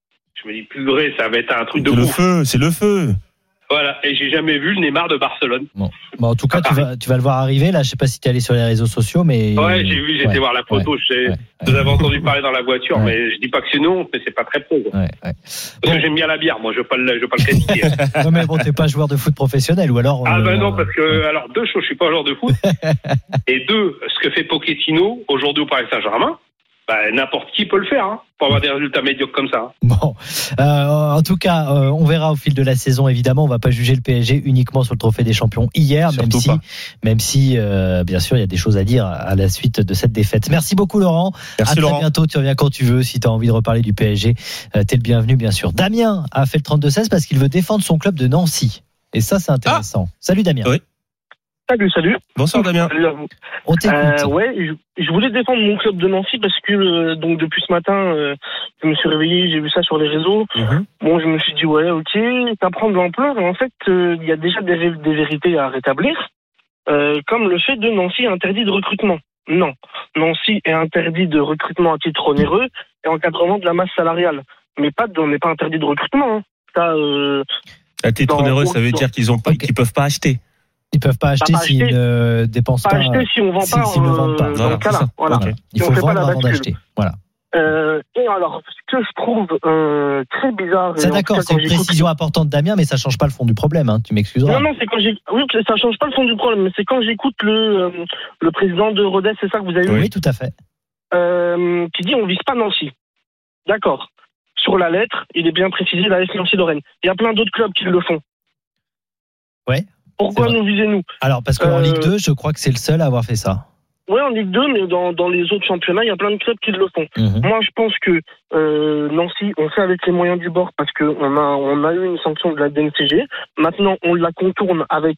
je me dis purée, ça va être un truc de C'est le feu, c'est le feu. Voilà, et j'ai jamais vu le Neymar de Barcelone. Bon, en tout cas, tu vas, tu vas le voir arriver. Là, je sais pas si tu es allé sur les réseaux sociaux, mais Ouais, j'ai vu, j'ai Ouais, été voir la photo. ouais, Vous avez entendu parler dans la voiture, Ouais. mais je dis pas que c'est non, mais c'est pas très pro. quoi. ouais, ouais. Parce Bon. que j'aime bien la bière, moi, je veux pas le, je veux pas le critiquer. Ouais, mais bon, t'es pas joueur de foot professionnel, ou alors. Ah euh, ben non, parce que alors deux choses, je suis pas joueur de foot. et deux, ce que fait Pochettino aujourd'hui au Paris Saint-Germain, bah, n'importe qui peut le faire, hein, pour avoir des résultats médiocres comme ça. hein. Bon, Euh, en tout cas, euh, on verra au fil de la saison. Évidemment, on va pas juger le PSG uniquement sur le trophée des champions hier, même si, pas. même si, euh, bien sûr, il y a des choses à dire à la suite de cette défaite. Merci beaucoup, Laurent. à Merci très Laurent. bientôt. Tu reviens quand tu veux. Si tu as envie de reparler du PSG, euh, t'es le bienvenu, bien sûr. Damien a fait le 32-16 parce qu'il veut défendre son club de Nancy. Et ça, c'est intéressant. Salut Damien. Oui. Salut, salut. Bonsoir Damien. Salut à vous. On. Euh, ouais, je, je voulais défendre mon club de Nancy parce que euh, donc depuis ce matin, euh, je me suis réveillé, j'ai vu ça sur les réseaux. Mhm. Bon, je me suis dit ouais, ok, ça prend de l'ampleur. En fait, il y a déjà des, vé- des vérités à rétablir, comme le fait de Nancy interdit de recrutement. Non, Nancy est interdit de recrutement à titre onéreux et encadrement de la masse salariale, mais pas on n'est pas interdit de recrutement. Hein. Ça, À titre onéreux, ça veut dire qu'ils ont pas, qu'ils peuvent pas acheter. Ils peuvent pas acheter s'ils ne dépensent pas pas. acheter si on vend pas s'ils ne vendent euh, pas. dans Voilà, le cas-là. c'est ça. Voilà. Il faut vendre la avant d'acheter. Voilà. Euh, et alors, ce que je trouve euh, très bizarre. C'est d'accord, cas, c'est une précision importante, Damien, mais ça change pas le fond du problème. Hein. Tu m'excuseras. Non, non, c'est quand j'ai. Oui, ça change pas le fond du problème, mais c'est quand j'écoute le, euh, le président de Rodez, c'est ça que vous avez oui. vu, tout à fait. euh, qui dit on vise pas Nancy. D'accord. Sur la lettre, il est bien précisé la S Nancy Lorraine. Il y a plein d'autres clubs qui le font. Ouais, Pourquoi c'est vrai. nous visez-nous Alors, parce qu'en Euh, Ligue 2, je crois que c'est le seul à avoir fait ça. Ouais, en Ligue 2, mais dans, dans les autres championnats, il y a plein de clubs qui le font. Mhm. Moi, je pense que euh, Nancy, on fait avec les moyens du bord parce qu'on a, on a eu une sanction de la DNCG. Maintenant, on la contourne avec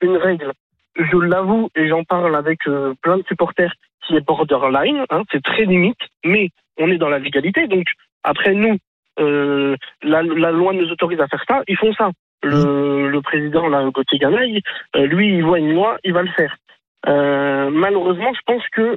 une règle. Je l'avoue et j'en parle avec euh, plein de supporters qui est borderline. Hein, c'est très limite, mais on est dans la légalité. Donc après nous, euh, la, la loi nous autorise à faire ça. Ils font ça. Le, le président, là, Gauthier Ganaille, euh, lui, il voit une loi, il va le faire. Euh, malheureusement, je pense que,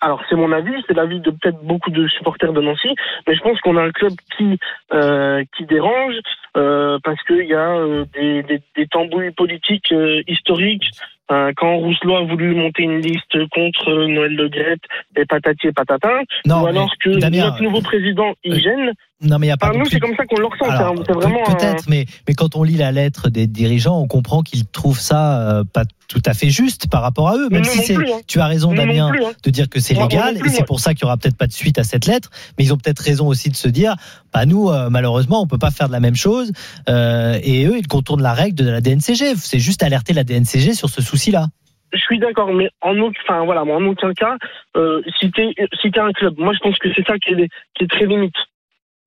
alors c'est mon avis, c'est l'avis de peut-être beaucoup de supporters de Nancy, mais je pense qu'on a un club qui euh, qui dérange euh, parce qu'il y a euh, des, des, des tambouilles politiques euh, historiques. Euh, quand Rousselot a voulu monter une liste contre Noël Le Graët et patati et patata, Non, ou alors que Damien, notre nouveau président il gêne. Non, mais il n'y a pas Enfin, nous, c'est comme ça qu'on le ressent. Alors, c'est vraiment un- peut-être, mais, mais quand on lit la lettre des dirigeants, on comprend qu'ils trouvent ça euh, pas tout à fait juste par rapport à eux. Même si non c'est, plus, hein. tu as raison, non Damien, plus, hein. de dire que c'est légal, plus, et c'est pour ça qu'il y aura peut-être pas de suite à cette lettre. Mais ils ont peut-être raison aussi de se dire, bah nous, euh, malheureusement, on peut pas faire de la même chose. Euh, et eux, ils contournent la règle de la DNCG. C'est juste alerter la DNCG sur ce souci-là. Je suis d'accord, mais en aucun, enfin voilà, en aucun cas, euh, si t'es si t'es un club, moi je pense que c'est ça qui est qui est très limite.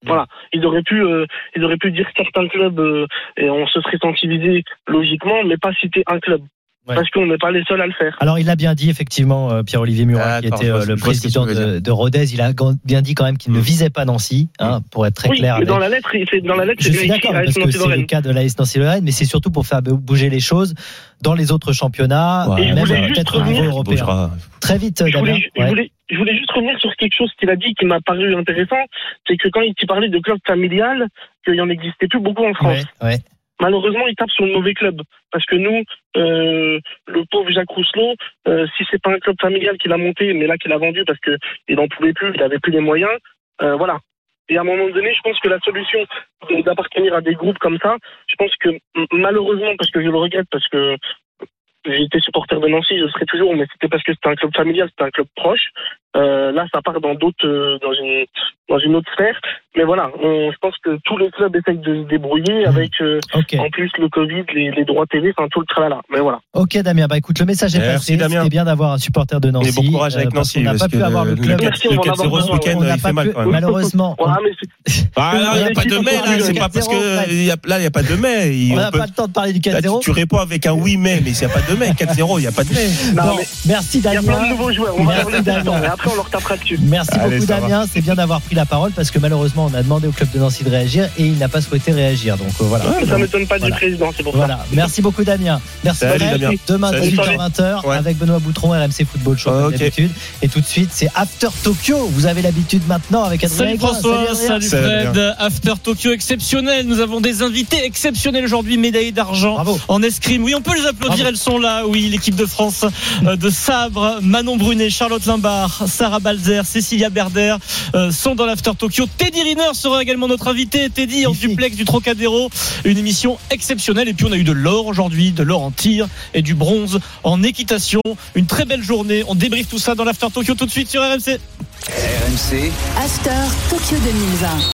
Voilà, ils auraient pu euh, ils auraient pu dire certains clubs euh, et on se serait sensibilisé logiquement, mais pas citer un club. Ouais. Parce qu'on n'est pas les seuls à le faire. Alors, il a bien dit, effectivement, euh, Pierre-Olivier Murat, qui D'accord, était euh, le président de, de Rodez, il a bien dit quand même qu'il ne Mm. visait pas Nancy, hein, pour être très oui, clair. mais avec- dans la lettre, c'est dans la lettre, Je c'est suis d'accord parce que Nancy c'est le cas de l'AS Nancy Lorraine, mais c'est surtout pour faire bouger les choses dans les autres championnats, Ouais, Et je même juste peut-être au niveau européen. bougera. Très vite, Je je, voulais, je voulais juste revenir sur quelque chose qu'il a dit qui m'a paru intéressant, c'est que quand il parlait de club familial, qu'il n'y en existait plus beaucoup en France. Ouais, ouais. malheureusement, il tape sur le mauvais club. Parce que nous, euh, le pauvre Jacques Rousselot, euh, si c'est pas un club familial qu'il a monté, mais là qu'il a vendu parce que il n'en pouvait plus, il avait plus les moyens, euh, voilà. Et à un moment donné, je pense que la solution d'appartenir à des groupes comme ça, je pense que malheureusement, parce que je le regrette, parce que été supporter de Nancy, je serai toujours, mais c'était parce que c'était un club familial, c'était un club proche. Euh, là, ça part dans d'autres, euh, dans une, dans une autre sphère. Mais voilà, on- je pense que tous les clubs essayent de se débrouiller avec, euh, Ok, en plus le Covid, les, les droits TV, enfin tout le tralala. Mais voilà. ok, Damien. Bah écoute, le message est Merci, passé. Damien. C'était bien d'avoir un supporter de Nancy. Et bon courage avec euh, Nancy. qu'on n'a parce pas que pu avoir le club. Le Merci, on va 4-0 ce week-end, On n'a il pas fait mal quand même. malheureusement. on- Voilà, mais c'est- Ah, là, il n'y a pas de mais, là, c'est pas parce que il là, il n'y a pas de mais. Il- On on n'a pas le temps de parler du là, tu, 4-0. tu réponds avec un oui, mais, mais s'il n'y a pas de mais, 4-0, il n'y a pas de mais. non, Bon, mais merci il y a plein de Damien. nouveaux joueurs. On va Après on leur tapera dessus. Merci Allez, beaucoup ça va. Damien, c'est bien d'avoir pris la parole parce que malheureusement on a demandé au club de Nancy de réagir et il n'a pas souhaité réagir. Donc euh, voilà. Ça m'étonne pas Voilà. du président, c'est pour ça. Voilà, merci beaucoup Damien. Merci Salut, Fred. Damien. Demain Salut. 18h20 Ouais. avec Benoît Boutron RMC Football Show comme Ok. d'habitude. Et tout de suite c'est After Tokyo. Vous avez l'habitude maintenant avec Adrien Salut. François, salut Salut, Fred. After Tokyo exceptionnel. Nous avons des invités exceptionnels aujourd'hui, médaillés d'argent Bravo. en escrime. Oui, on peut les applaudir, Bravo. elles sont là. Oui, l'équipe de France euh, de Sabre, Manon Brunet, Charlotte Limbard, Sarah Balzer, Cécilia Berder euh, sont dans l'After Tokyo. Teddy Riner sera également notre invité. Teddy en duplex du Trocadéro. Une émission exceptionnelle. Et puis on a eu de l'or aujourd'hui, de l'or en tir et du bronze en équitation. Une très belle journée. On débriefe tout ça dans l'After Tokyo tout de suite sur RMC. After Tokyo 2020.